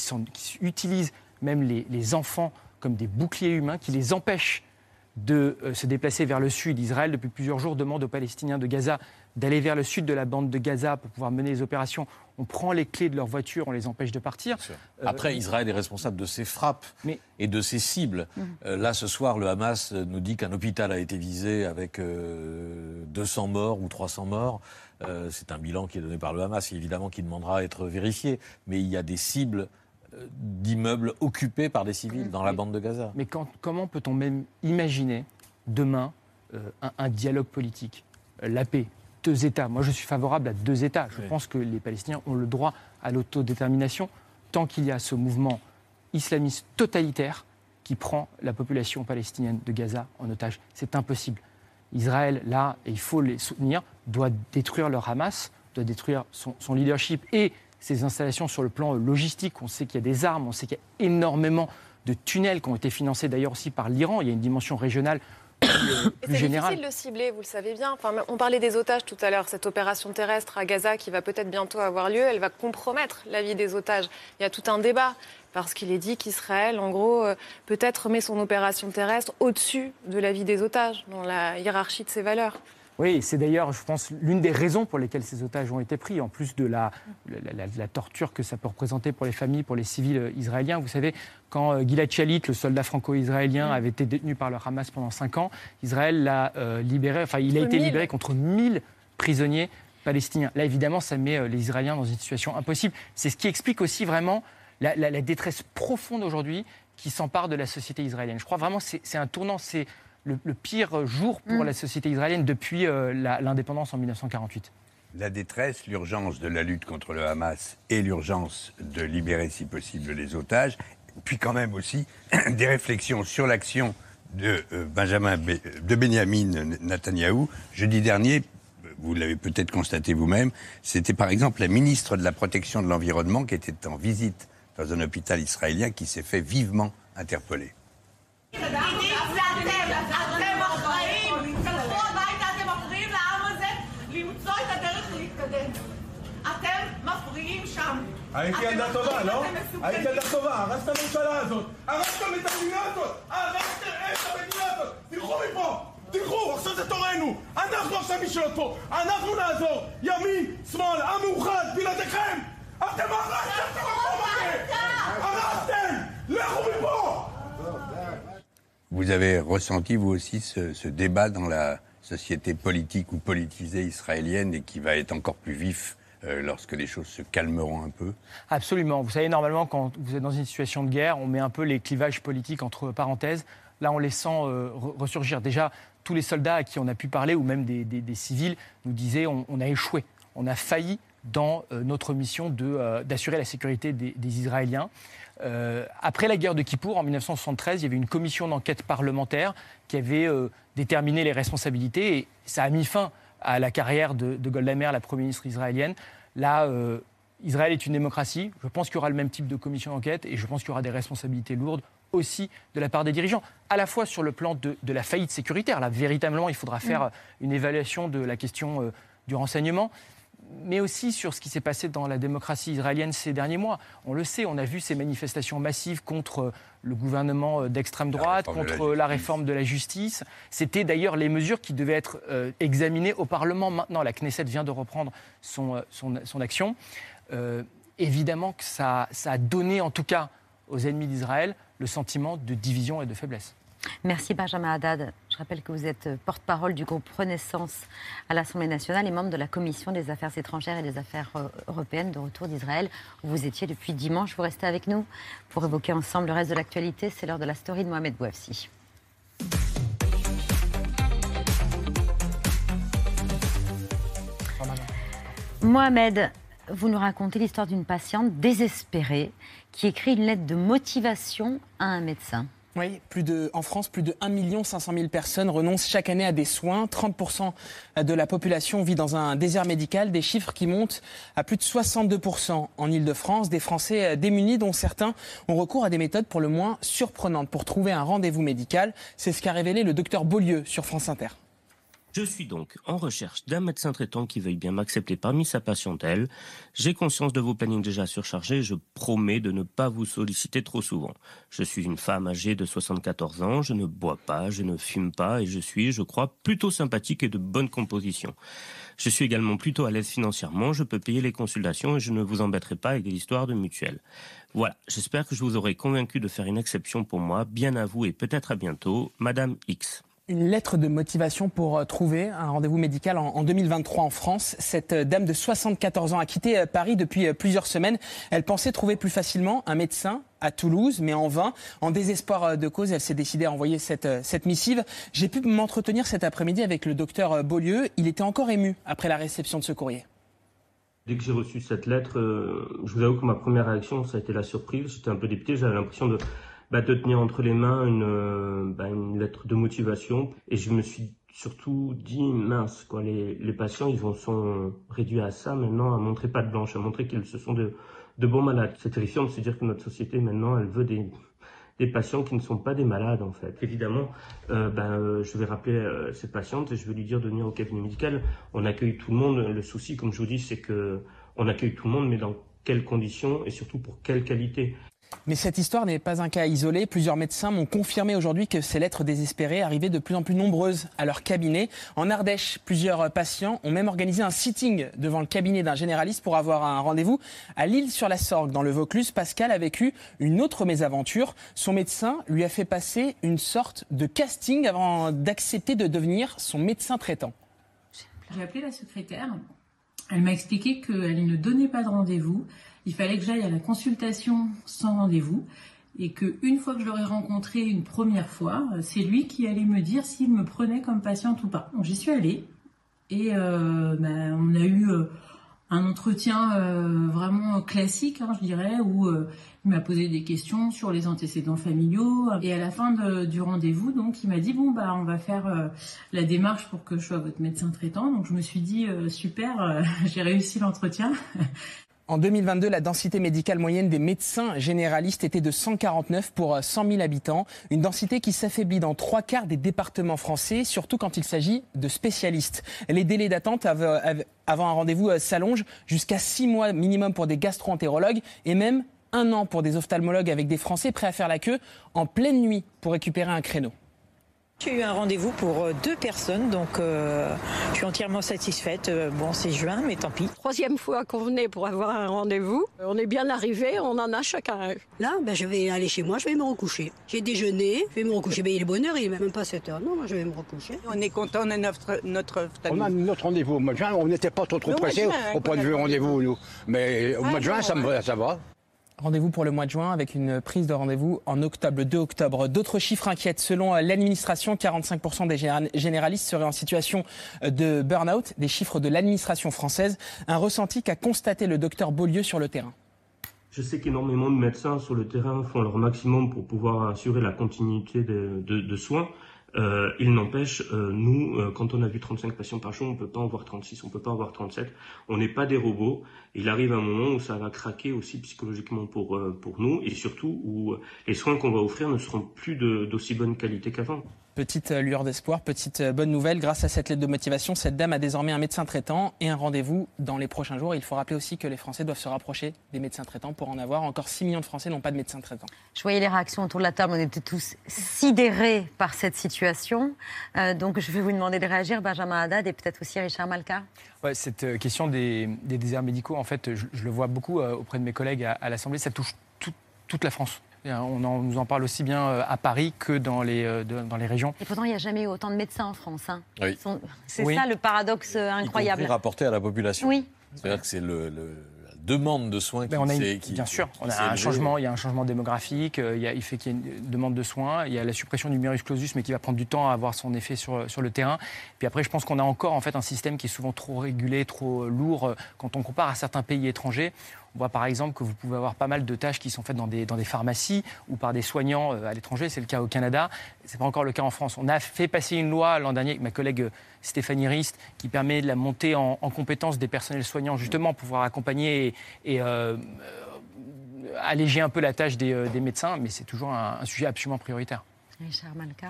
utilise même les enfants comme des boucliers humains, qui les empêche de euh, se déplacer vers le sud. Israël, depuis plusieurs jours, demande aux Palestiniens de Gaza d'aller vers le sud de la bande de Gaza pour pouvoir mener les opérations. On prend les clés de leur voiture, on les empêche de partir. Euh, Après, Israël est responsable de ses frappes et de ses cibles. Euh, là, ce soir, le Hamas nous dit qu'un hôpital a été visé avec euh, 200 morts ou 300 morts. Euh, c'est un bilan qui est donné par le Hamas, évidemment, qui demandera à être vérifié. Mais il y a des cibles euh, d'immeubles occupés par des civils dans la bande de Gaza. Mais quand- comment peut-on même imaginer demain euh, un, un dialogue politique, euh, la paix, deux États? Moi, je suis favorable à deux États. Je pense que les Palestiniens ont le droit à l'autodétermination tant qu'il y a ce mouvement islamiste totalitaire qui prend la population palestinienne de Gaza en otage. C'est impossible. Israël, là, et il faut les soutenir, doit détruire leur Hamas, doit détruire son, son leadership et ses installations sur le plan logistique. On sait qu'il y a des armes, on sait qu'il y a énormément de tunnels qui ont été financés d'ailleurs aussi par l'Iran. Il y a une dimension régionale plus, euh, C'est difficile de cibler, vous le savez bien. Enfin, on parlait des otages tout à l'heure. Cette opération terrestre à Gaza qui va peut-être bientôt avoir lieu, elle va compromettre la vie des otages. Il y a tout un débat parce qu'il est dit qu'Israël, en gros, euh, peut-être met son opération terrestre au-dessus de la vie des otages, dans la hiérarchie de ses valeurs. Oui, c'est d'ailleurs, je pense, l'une des raisons pour lesquelles ces otages ont été pris, en plus de la, la, la- la torture que ça peut représenter pour les familles, pour les civils euh, israéliens. Vous savez, quand euh, Gilad Shalit, le soldat franco-israélien, avait été détenu par le Hamas pendant cinq ans, Israël l'a euh, libéré, enfin, il a été 1000. libéré contre 1000 prisonniers palestiniens. Là, évidemment, ça met les Israéliens dans une situation impossible. C'est ce qui explique aussi vraiment la, la- la détresse profonde aujourd'hui qui s'empare de la société israélienne. Je crois vraiment que c'est c'est un tournant, c'est le, le pire jour pour Mm. la société israélienne depuis euh, l'indépendance en 1948. La détresse, l'urgence de la lutte contre le Hamas et l'urgence de libérer si possible les otages, puis quand même aussi des réflexions sur l'action de euh, Benjamin Be- de Benjamin Netanyahou. Jeudi dernier, vous l'avez peut-être constaté vous-même, c'était par exemple la ministre de la Protection de l'Environnement qui était en visite dans un hôpital israélien qui s'est fait vivement interpeller. הייתי אתם ילדה טובה, מפריעים, לא? אתם מסוכנים. היית ילדה טובה, הרסת את הממשלה הזאת, הרסתם את המדינה הזאת, הרסתם את המדינה הזאת, תלכו מפה, תלכו, עכשיו זה תורנו, אנחנו עכשיו נשלוט פה, אנחנו נעזור, ימין, שמאל, עם מאוחד, בלעדיכם, אתם הרסתם את המקום הזה, הרסתם, לכו מפה! Vous avez ressenti, vous aussi, ce, ce débat dans la société politique ou politisée israélienne et qui va être encore plus vif euh, lorsque les choses se calmeront un peu Absolument. Vous savez, normalement, quand vous êtes dans une situation de guerre, on met un peu les clivages politiques entre parenthèses. Là, on les sent euh, re- ressurgir. Déjà, tous les soldats à qui on a pu parler, ou même des, civils, nous disaient on, a échoué. On a failli dans euh, notre mission d'assurer la sécurité des, Israéliens. Après la guerre de Kippour, en 1973, il y avait une commission d'enquête parlementaire qui avait déterminé les responsabilités et ça a mis fin à la carrière de, de Golda Meir, la première ministre israélienne. Là, euh, Israël est une démocratie. Je pense qu'il y aura le même type de commission d'enquête et je pense qu'il y aura des responsabilités lourdes aussi de la part des dirigeants, à la fois sur le plan de, de la faillite sécuritaire. Là, véritablement, il faudra faire Mm. euh, une évaluation de la question euh, du renseignement, mais aussi sur ce qui s'est passé dans la démocratie israélienne ces derniers mois. On le sait, on a vu ces manifestations massives contre euh, le gouvernement euh, d'extrême droite, la contre euh, la réforme de la justice. C'était d'ailleurs les mesures qui devaient être euh, examinées au Parlement maintenant. La Knesset vient de reprendre son, son, son action. Euh, évidemment que ça, ça a donné, en tout cas aux ennemis d'Israël, le sentiment de division et de faiblesse. Merci Benjamin Haddad. Je rappelle que vous êtes porte-parole du groupe Renaissance à l'Assemblée nationale et membre de la Commission des affaires étrangères et des affaires euh, européennes de retour d'Israël, vous étiez depuis dimanche. Vous restez avec nous pour évoquer ensemble le reste de l'actualité. C'est l'heure de la story de Mohamed Bouafsi. Mohamed, vous nous racontez l'histoire d'une patiente désespérée qui écrit une lettre de motivation à un médecin. Oui, plus de, en France, plus de 1 500 000 personnes renoncent chaque année à des soins. 30% de la population vit dans un désert médical. Des chiffres qui montent à plus de 62% en Ile-de-France. Des Français euh, démunis dont certains ont recours à des méthodes pour le moins surprenantes pour trouver un rendez-vous médical. C'est ce qu'a révélé le docteur Beaulieu sur France Inter. Je suis donc en recherche d'un médecin traitant qui veuille bien m'accepter parmi sa patientèle. J'ai conscience de vos plannings déjà surchargés je promets de ne pas vous solliciter trop souvent. Je suis une femme âgée de 74 ans, je ne bois pas, je ne fume pas et je suis, je crois, plutôt sympathique et de bonne composition. Je suis également plutôt à l'aise financièrement, je peux payer les consultations et je ne vous embêterai pas avec des histoires de mutuelles. Voilà, j'espère que je vous aurai convaincu de faire une exception pour moi. Bien à vous et peut-être à bientôt, Madame X. Une lettre de motivation pour euh, trouver un rendez-vous médical en, en 2023 en France. Cette euh, dame de 74 ans a quitté euh, Paris depuis plusieurs semaines. Elle pensait trouver plus facilement un médecin à Toulouse, mais en vain. En désespoir de cause, elle s'est décidée à envoyer cette, cette missive. J'ai pu m'entretenir cet après-midi avec le docteur Beaulieu. Il était encore ému après la réception de ce courrier. Dès que j'ai reçu cette lettre, je vous avoue que ma première réaction, ça a été la surprise. J'étais un peu dépité, j'avais l'impression de, bah, de tenir entre les mains une, euh, bah, une lettre de motivation. Et je me suis surtout dit, mince, quoi, les, patients, ils en sont réduits à ça maintenant, à montrer pas de blanche, à montrer qu'ils se sont de, bons malades. C'est terrifiant de se dire que notre société, maintenant, elle veut des, patients qui ne sont pas des malades en fait. Évidemment, euh, ben, euh, je vais rappeler cette patiente et je vais lui dire de venir au cabinet médical. On accueille tout le monde. Le souci, comme je vous dis, c'est que on accueille tout le monde, mais dans quelles conditions et surtout pour quelle qualité? Mais cette histoire n'est pas un cas isolé. Plusieurs médecins m'ont confirmé aujourd'hui que ces lettres désespérées arrivaient de plus en plus nombreuses à leur cabinet. En Ardèche, plusieurs patients ont même organisé un sitting devant le cabinet d'un généraliste pour avoir un rendez-vous. À Lille-sur-la-Sorgue, dans le Vaucluse, Pascal a vécu une autre mésaventure. Son médecin lui a fait passer une sorte de casting avant d'accepter de devenir son médecin traitant. J'ai appelé la secrétaire. Elle m'a expliqué qu'elle ne donnait pas de rendez-vous. Il fallait que j'aille à la consultation sans rendez-vous et que une fois que je l'aurais rencontré une première fois, c'est lui qui allait me dire s'il me prenait comme patiente ou pas. Donc j'y suis allée et euh, ben, on a eu euh, un entretien euh, vraiment classique, hein, je dirais, où il m'a posé des questions sur les antécédents familiaux. Et à la fin du rendez-vous, donc, il m'a dit bon bah on va faire la démarche pour que je sois votre médecin traitant. Donc je me suis dit super, j'ai réussi l'entretien. En 2022, la densité médicale moyenne des médecins généralistes était de 149 pour 100 000 habitants, une densité qui s'affaiblit dans trois quarts des départements français, surtout quand il s'agit de spécialistes. Les délais d'attente av- av- avant un rendez-vous euh, s'allongent jusqu'à six mois minimum pour des gastro-entérologues et même un an pour des ophtalmologues avec des Français prêts à faire la queue en pleine nuit pour récupérer un créneau. J'ai eu un rendez-vous pour euh, deux personnes, donc euh, je suis entièrement satisfaite. Euh, Bon, c'est juin, mais tant pis. Troisième fois qu'on venait pour avoir un rendez-vous. On est bien arrivé, on en a chacun un. Là, ben, je vais aller chez moi, je vais me recoucher. J'ai déjeuné, je vais me recoucher. Ben, il est bonne heure, il est même pas 7 heures. Non, moi, je vais me recoucher. On est content, on a notre, notre On a notre rendez-vous au mois de juin. On n'était pas trop, trop de pressés au point de vue a rendez-vous, nous. Mais au Ah mois de juin, bon, ça, me, ça va. Rendez-vous pour le mois de juin avec une prise de rendez-vous en octobre, le 2 octobre. D'autres chiffres inquiètent. Selon euh, l'administration, 45% des généra- généralistes seraient en situation euh, de burn-out. Des chiffres de l'administration française. Un ressenti qu'a constaté le docteur Beaulieu sur le terrain. Je sais qu'énormément de médecins sur le terrain font leur maximum pour pouvoir assurer la continuité de soins. Euh, il n'empêche, euh, nous, euh, quand on a vu 35 patients par jour, on peut pas en voir 36, on peut pas en voir 37. On n'est pas des robots. Il arrive un moment où ça va craquer aussi psychologiquement pour, euh, pour nous et surtout où les soins qu'on va offrir ne seront plus d'aussi bonne qualité qu'avant. Petite euh, lueur d'espoir, petite euh, bonne nouvelle. Grâce à cette lettre de motivation, cette dame a désormais un médecin traitant et un rendez-vous dans les prochains jours. Il faut rappeler aussi que les Français doivent se rapprocher des médecins traitants pour en avoir. Encore 6 millions de Français n'ont pas de médecin traitant. Je voyais les réactions autour de la table, on était tous sidérés par cette situation. Euh, donc je vais vous demander de réagir, Benjamin Haddad et peut-être aussi Richard Malka. Ouais, cette question des, des déserts médicaux, en fait, je, je le vois beaucoup euh, auprès de mes collègues à, à l'Assemblée, ça touche tout- toute la France. Euh, On en- nous en parle aussi bien euh, à Paris que dans les, euh, de- dans les régions. Et pourtant, il n'y a jamais eu autant de médecins en France. hein. Oui. C'est Oui. ça le paradoxe Y incroyable. compris rapporté à la population. Oui. C'est-à-dire que c'est le, le- la demande de soins qui Ben, on a une- qui- bien sûr, qui on a un changement, il y a un changement démographique, il, y a- il fait qu'il y a une demande de soins, il y a la suppression du numerus clausus, mais qui va prendre du temps à avoir son effet sur, sur le terrain. Puis après, je pense qu'on a encore en fait un système qui est souvent trop régulé, trop lourd quand on compare à certains pays étrangers. On voit par exemple que vous pouvez avoir pas mal de tâches qui sont faites dans des, dans des pharmacies ou par des soignants euh, à l'étranger. C'est le cas au Canada. C'est pas encore le cas en France. On a fait passer une loi l'an dernier avec ma collègue euh, Stéphanie Rist qui permet de la montée en, en compétences des personnels soignants, justement, pour pouvoir accompagner et, euh, alléger un peu la tâche des, médecins. Mais c'est toujours un, un sujet absolument prioritaire. Richard Malka.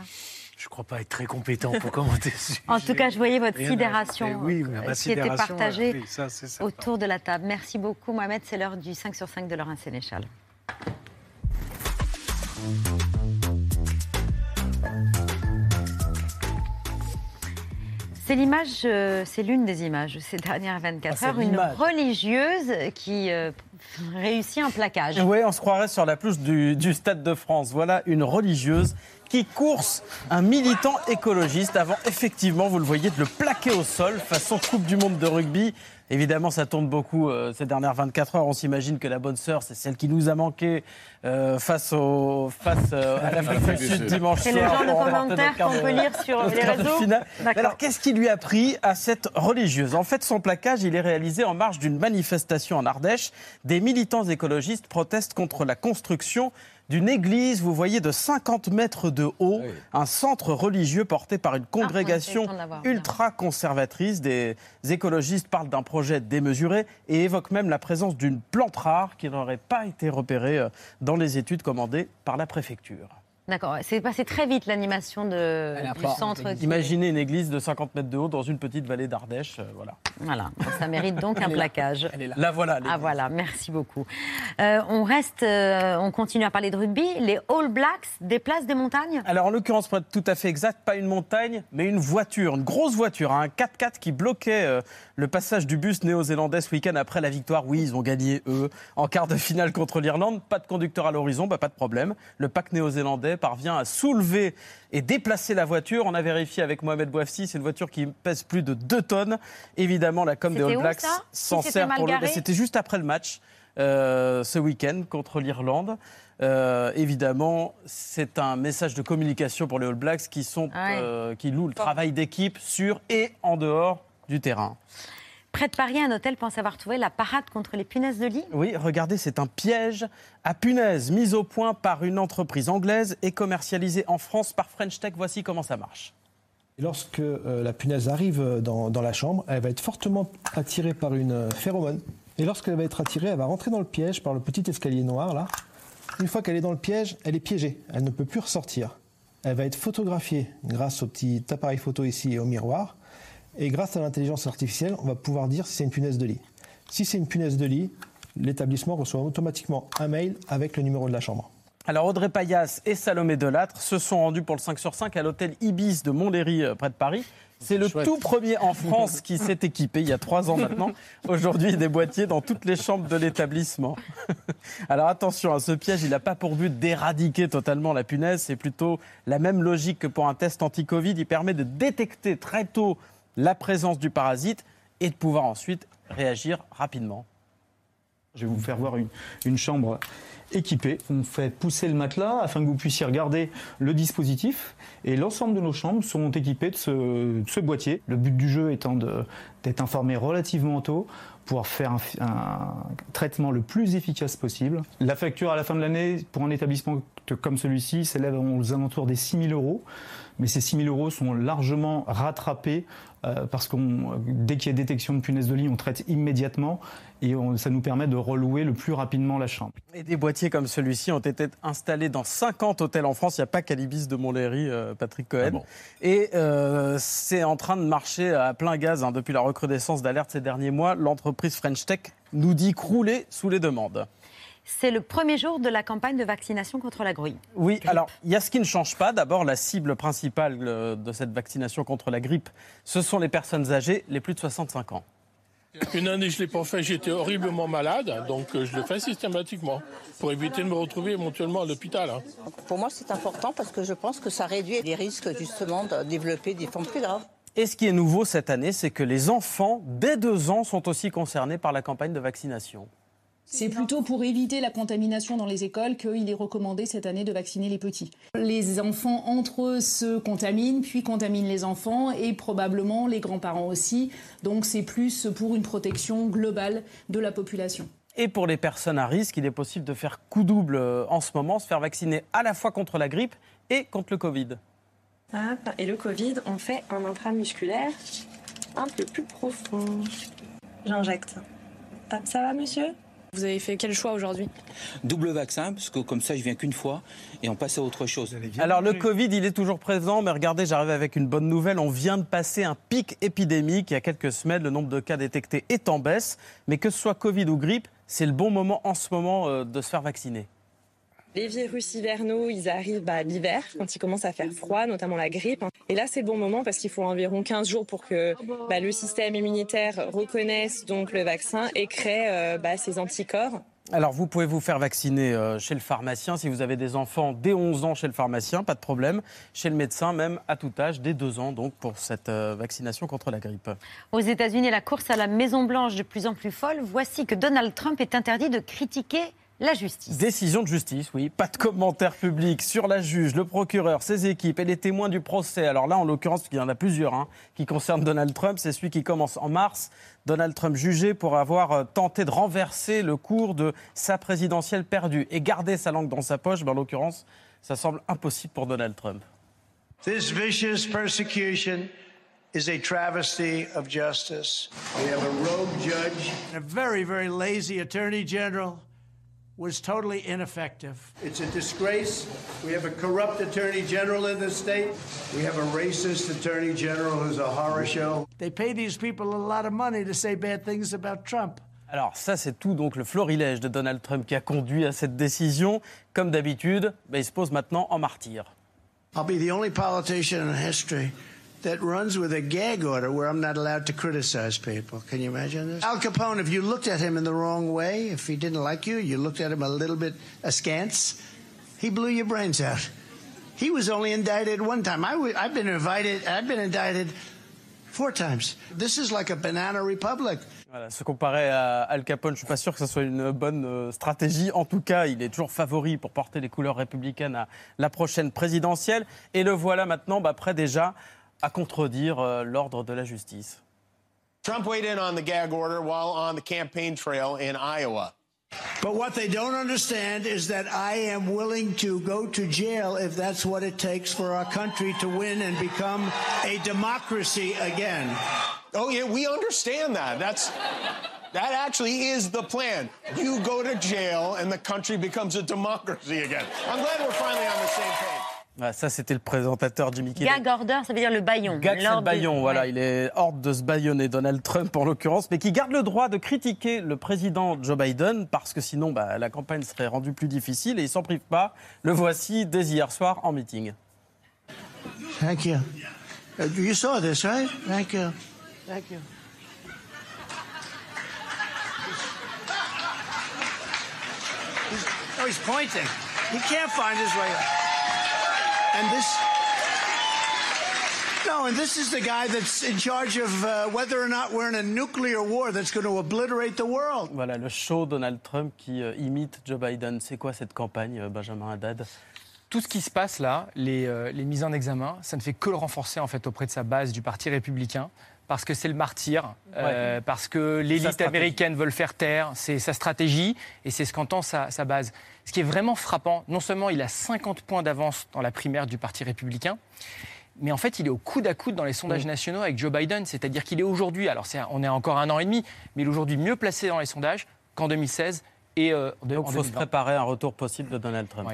Je ne crois pas être très compétent pour commenter ce En tout cas, je voyais votre Rien sidération. Oui, euh, qui était partagée oui, ça, autour de la table. Merci beaucoup, Mohamed. C'est l'heure du 5 sur 5 de Laurent Sénéchal. C'est l'image, euh, c'est l'une des images de ces dernières 24 Ah, heures. Une religieuse qui euh, réussit un plaquage. Oui, on se croirait sur la pelouse du, du Stade de France. Voilà une religieuse qui course un militant écologiste avant, effectivement, vous le voyez, de le plaquer au sol façon Coupe du Monde de rugby. Évidemment, ça tourne beaucoup euh, ces dernières 24 heures. On s'imagine que la bonne sœur, c'est celle qui nous a manqué euh, face, au, face euh, à l'Afrique du Sud dimanche C'est soir. le genre de quart qu'on peut lire sur les réseaux. Alors, qu'est-ce qui lui a pris à cette religieuse? En fait, son plaquage, il est réalisé en marge d'une manifestation en Ardèche. Des militants écologistes protestent contre la construction d'une église, vous voyez, de 50 mètres de haut, un centre religieux porté par une congrégation Ah, bien. ultra-conservatrice. Des écologistes parlent d'un projet démesuré et évoquent même la présence d'une plante rare qui n'aurait pas été repérée euh, dans les études commandées par la préfecture. D'accord, c'est passé très vite l'animation de- du centre. Imaginez une église de 50 mètres de haut dans une petite vallée d'Ardèche. euh, voilà. Voilà, ça mérite donc un Elle est là. plaquage. La voilà. Ah voilà, merci beaucoup. Euh, on reste, euh, on continue à parler de rugby. Les All Blacks déplacent des montagnes? Alors en l'occurrence, pour être tout à fait exact, pas une montagne, mais une voiture, une grosse voiture, hein, un 4x4 qui bloquait euh, le passage du bus néo-zélandais ce week-end après la victoire. Oui, ils ont gagné, eux, en quart de finale contre l'Irlande. Pas de conducteur à l'horizon, bah, pas de problème. Le pack néo-zélandais parvient à soulever et déplacer la voiture. On a vérifié avec Mohamed Bouafsi, c'est une voiture qui pèse plus de 2 tonnes. Évidemment, la com des All Blacks s'en sert pour le... bah, C'était juste après le match. euh, ce week-end contre l'Irlande. Euh, évidemment, c'est un message de communication pour les All Blacks qui, sont, Ouais. euh, qui louent le travail d'équipe sur et en dehors du terrain. Près de Paris, un hôtel pense avoir trouvé la parade contre les punaises de lit. Oui, regardez, c'est un piège à punaise mis au point par une entreprise anglaise et commercialisé en France par French Tech. Voici comment ça marche. Lorsque euh, la punaise arrive dans, dans la chambre, elle va être fortement attirée par une euh, phéromone. Et lorsqu'elle va être attirée, elle va rentrer dans le piège par le petit escalier noir là. Une fois qu'elle est dans le piège, elle est piégée. Elle ne peut plus ressortir. Elle va être photographiée grâce au petit appareil photo ici et au miroir. Et grâce à l'intelligence artificielle, on va pouvoir dire si c'est une punaise de lit. Si c'est une punaise de lit, l'établissement reçoit automatiquement un mail avec le numéro de la chambre. Alors Audrey Payas et Salomé Delattre se sont rendus pour le 5 sur 5 à l'hôtel Ibis de Montlhéry euh, près de Paris. C'est le tout premier en France qui s'est équipé il y a trois ans maintenant. Aujourd'hui, des boîtiers dans toutes les chambres de l'établissement. Alors attention, à ce piège, il n'a pas pour but d'éradiquer totalement la punaise. C'est plutôt la même logique que pour un test anti-Covid. Il permet de détecter très tôt la présence du parasite et de pouvoir ensuite réagir rapidement. Je vais vous faire voir une, chambre équipée. On fait pousser le matelas afin que vous puissiez regarder le dispositif. Et l'ensemble de nos chambres sont équipées de ce, boîtier. Le but du jeu étant d'être informé relativement tôt, pouvoir faire un, un traitement le plus efficace possible. La facture à la fin de l'année pour un établissement comme celui-ci s'élève aux alentours des 6 000 euros. Mais ces 6 000 euros sont largement rattrapés euh, parce que dès qu'il y a détection de punaise de lit, on traite immédiatement et on- ça nous permet de relouer le plus rapidement la chambre. Et des boîtiers comme celui-ci ont été installés dans 50 hôtels en France. Il n'y a pas qu'à l'Ibis de Montlhéry, euh, Patrick Cohen. Et euh, c'est en train de marcher à plein gaz hein, depuis la recrudescence d'alerte ces derniers mois. L'entreprise French Tech nous dit crouler sous les demandes. C'est le premier jour de la campagne de vaccination contre la gruille. Oui, alors il y a ce qui ne change pas. D'abord, la cible principale euh, de cette vaccination contre la grippe, ce sont les personnes âgées, les plus de 65 ans. Une année, je ne l'ai pas fait, j'étais horriblement malade, donc euh, je le fais systématiquement pour éviter de me retrouver éventuellement à l'hôpital. hein. Pour moi, c'est important parce que je pense que ça réduit les risques justement de développer des formes plus graves. Et ce qui est nouveau cette année, c'est que les enfants, dès deux ans, sont aussi concernés par la campagne de vaccination. C'est plutôt pour éviter la contamination dans les écoles qu'il est recommandé cette année de vacciner les petits. Les enfants entre eux se contaminent, puis contaminent les enfants et probablement les grands-parents aussi. Donc c'est plus pour une protection globale de la population. Et pour les personnes à risque, il est possible de faire coup double euh, en ce moment, se faire vacciner à la fois contre la grippe et contre le Covid. Hop, Et le Covid, on fait un intramusculaire un peu plus profond. J'injecte. Ça va, monsieur? Vous avez fait quel choix aujourd'hui? Double vaccin, parce que comme ça, je viens qu'une fois et on passe à autre chose. Alors le Covid, il est toujours présent, mais regardez, j'arrive avec une bonne nouvelle. On vient de passer un pic épidémique. Il y a quelques semaines, le nombre de cas détectés est en baisse. Mais que ce soit Covid ou grippe, c'est le bon moment en ce moment euh, de se faire vacciner. Les virus hivernaux, ils arrivent bah, l'hiver, quand il commence à faire froid, notamment la grippe. Et là, c'est le bon moment parce qu'il faut environ 15 jours pour que bah, le système immunitaire reconnaisse donc le vaccin et crée euh, bah, ses anticorps. Alors vous pouvez vous faire vacciner euh, chez le pharmacien si vous avez des enfants dès 11 ans chez le pharmacien, pas de problème. Chez le médecin, même à tout âge, dès 2 ans, donc pour cette euh, vaccination contre la grippe. Aux États-Unis, la course à la Maison-Blanche de plus en plus folle. Voici que Donald Trump est interdit de critiquer la justice. Décision de justice, oui. Pas de commentaire public sur la juge, le procureur, ses équipes et les témoins du procès. Alors là, en l'occurrence, il y en a plusieurs hein, qui concernent Donald Trump. C'est celui qui commence en mars. Donald Trump jugé pour avoir euh, tenté de renverser le cours de sa présidentielle perdue et garder sa langue dans sa poche. Ben, en l'occurrence, ça semble impossible pour Donald Trump. This vicious persecution is a travesty of justice. We have a rogue judge, a very, very lazy attorney general was totally ineffective. It's a disgrace. We have a corrupt attorney general in this state. We have a racist attorney general who's a horror show. They pay these people a lot of money to say bad things about Trump. Alors ça, c'est tout donc le florilège de Donald Trump qui a conduit à cette décision. Comme d'habitude, ben, il se pose maintenant en martyr. I'll be the only politician in history that runs with a gag order where I'm not allowed to criticize people. Can you imagine this? Al Capone, if you looked at him in the wrong way, if he didn't like you, you looked at him a little bit askance, he blew your brains out. He was only indicted one time. I w- I've been invited, I've been indicted four times. This is like a banana republic. Voilà, se comparer à Al Capone, je suis pas sûr que ce soit une bonne euh, stratégie. En tout cas, il est toujours favori pour porter les couleurs républicaines à la prochaine présidentielle. Et le voilà maintenant, bah, prêt déjà à contredire euh, l'ordre de la justice. Trump weighed in on the gag order while on the campaign trail in Iowa. But what they don't understand is that I am willing to go to jail if that's what it takes for our country to win and become a democracy again. Oh yeah, we understand that. That's that actually is the plan. You go to jail and the country becomes a democracy again. I'm glad we're finally on the same page. Ah, ça, c'était le présentateur Jimmy Kimmel. Gag order, ça veut dire le baillon. Gag, c'est le de- baillon, voilà. Ouais. Il est hors de se baïonner Donald Trump en l'occurrence, mais qui garde le droit de critiquer le président Joe Biden parce que sinon bah, la campagne serait rendue plus difficile et il s'en prive pas. Le voici dès hier soir en meeting. Thank you. Uh, you saw this, right? Thank you. Thank you. He's, oh, he's pointing. He can't find his way. And this. No, and this is the guy that's in charge of uh, whether or not we're in a nuclear war that's going to obliterate the world. Voilà le show Donald Trump qui euh, imite Joe Biden. C'est quoi cette campagne, euh, Benjamin Haddad? Tout ce qui se passe là, les, euh, les mises en examen, ça ne fait que le renforcer en fait auprès de sa base du Parti républicain. Parce que c'est le martyr, euh, parce que l'élite américaine veut le faire taire, c'est sa stratégie et c'est ce qu'entend sa, sa base. Ce qui est vraiment frappant, non seulement il a 50 points d'avance dans la primaire du Parti républicain, mais en fait, il est au coude à coude dans les sondages Mm. nationaux avec Joe Biden. C'est-à-dire qu'il est aujourd'hui, alors on est encore un an et demi, mais il est aujourd'hui mieux placé dans les sondages qu'en 2016 et euh, en Donc, il faut se 2020. préparer à un retour possible de Donald Trump.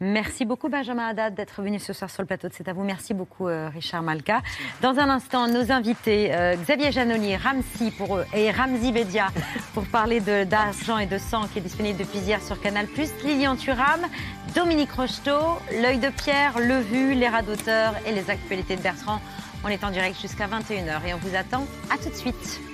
Merci beaucoup Benjamin Haddad d'être venu ce soir sur le plateau de C'est à vous. Merci beaucoup euh, Richard Malka. Dans un instant, nos invités euh, Xavier Janoli, Ramsi pour eux, et Ramzi Bedia pour parler d'argent et de sang qui est disponible depuis hier sur Canal+. Lilian Thuram, Dominique Rocheteau, L'œil de Pierre, Le Vu, les rats d'auteur et les actualités de Bertrand. On est en direct jusqu'à 21h et on vous attend. À tout de suite.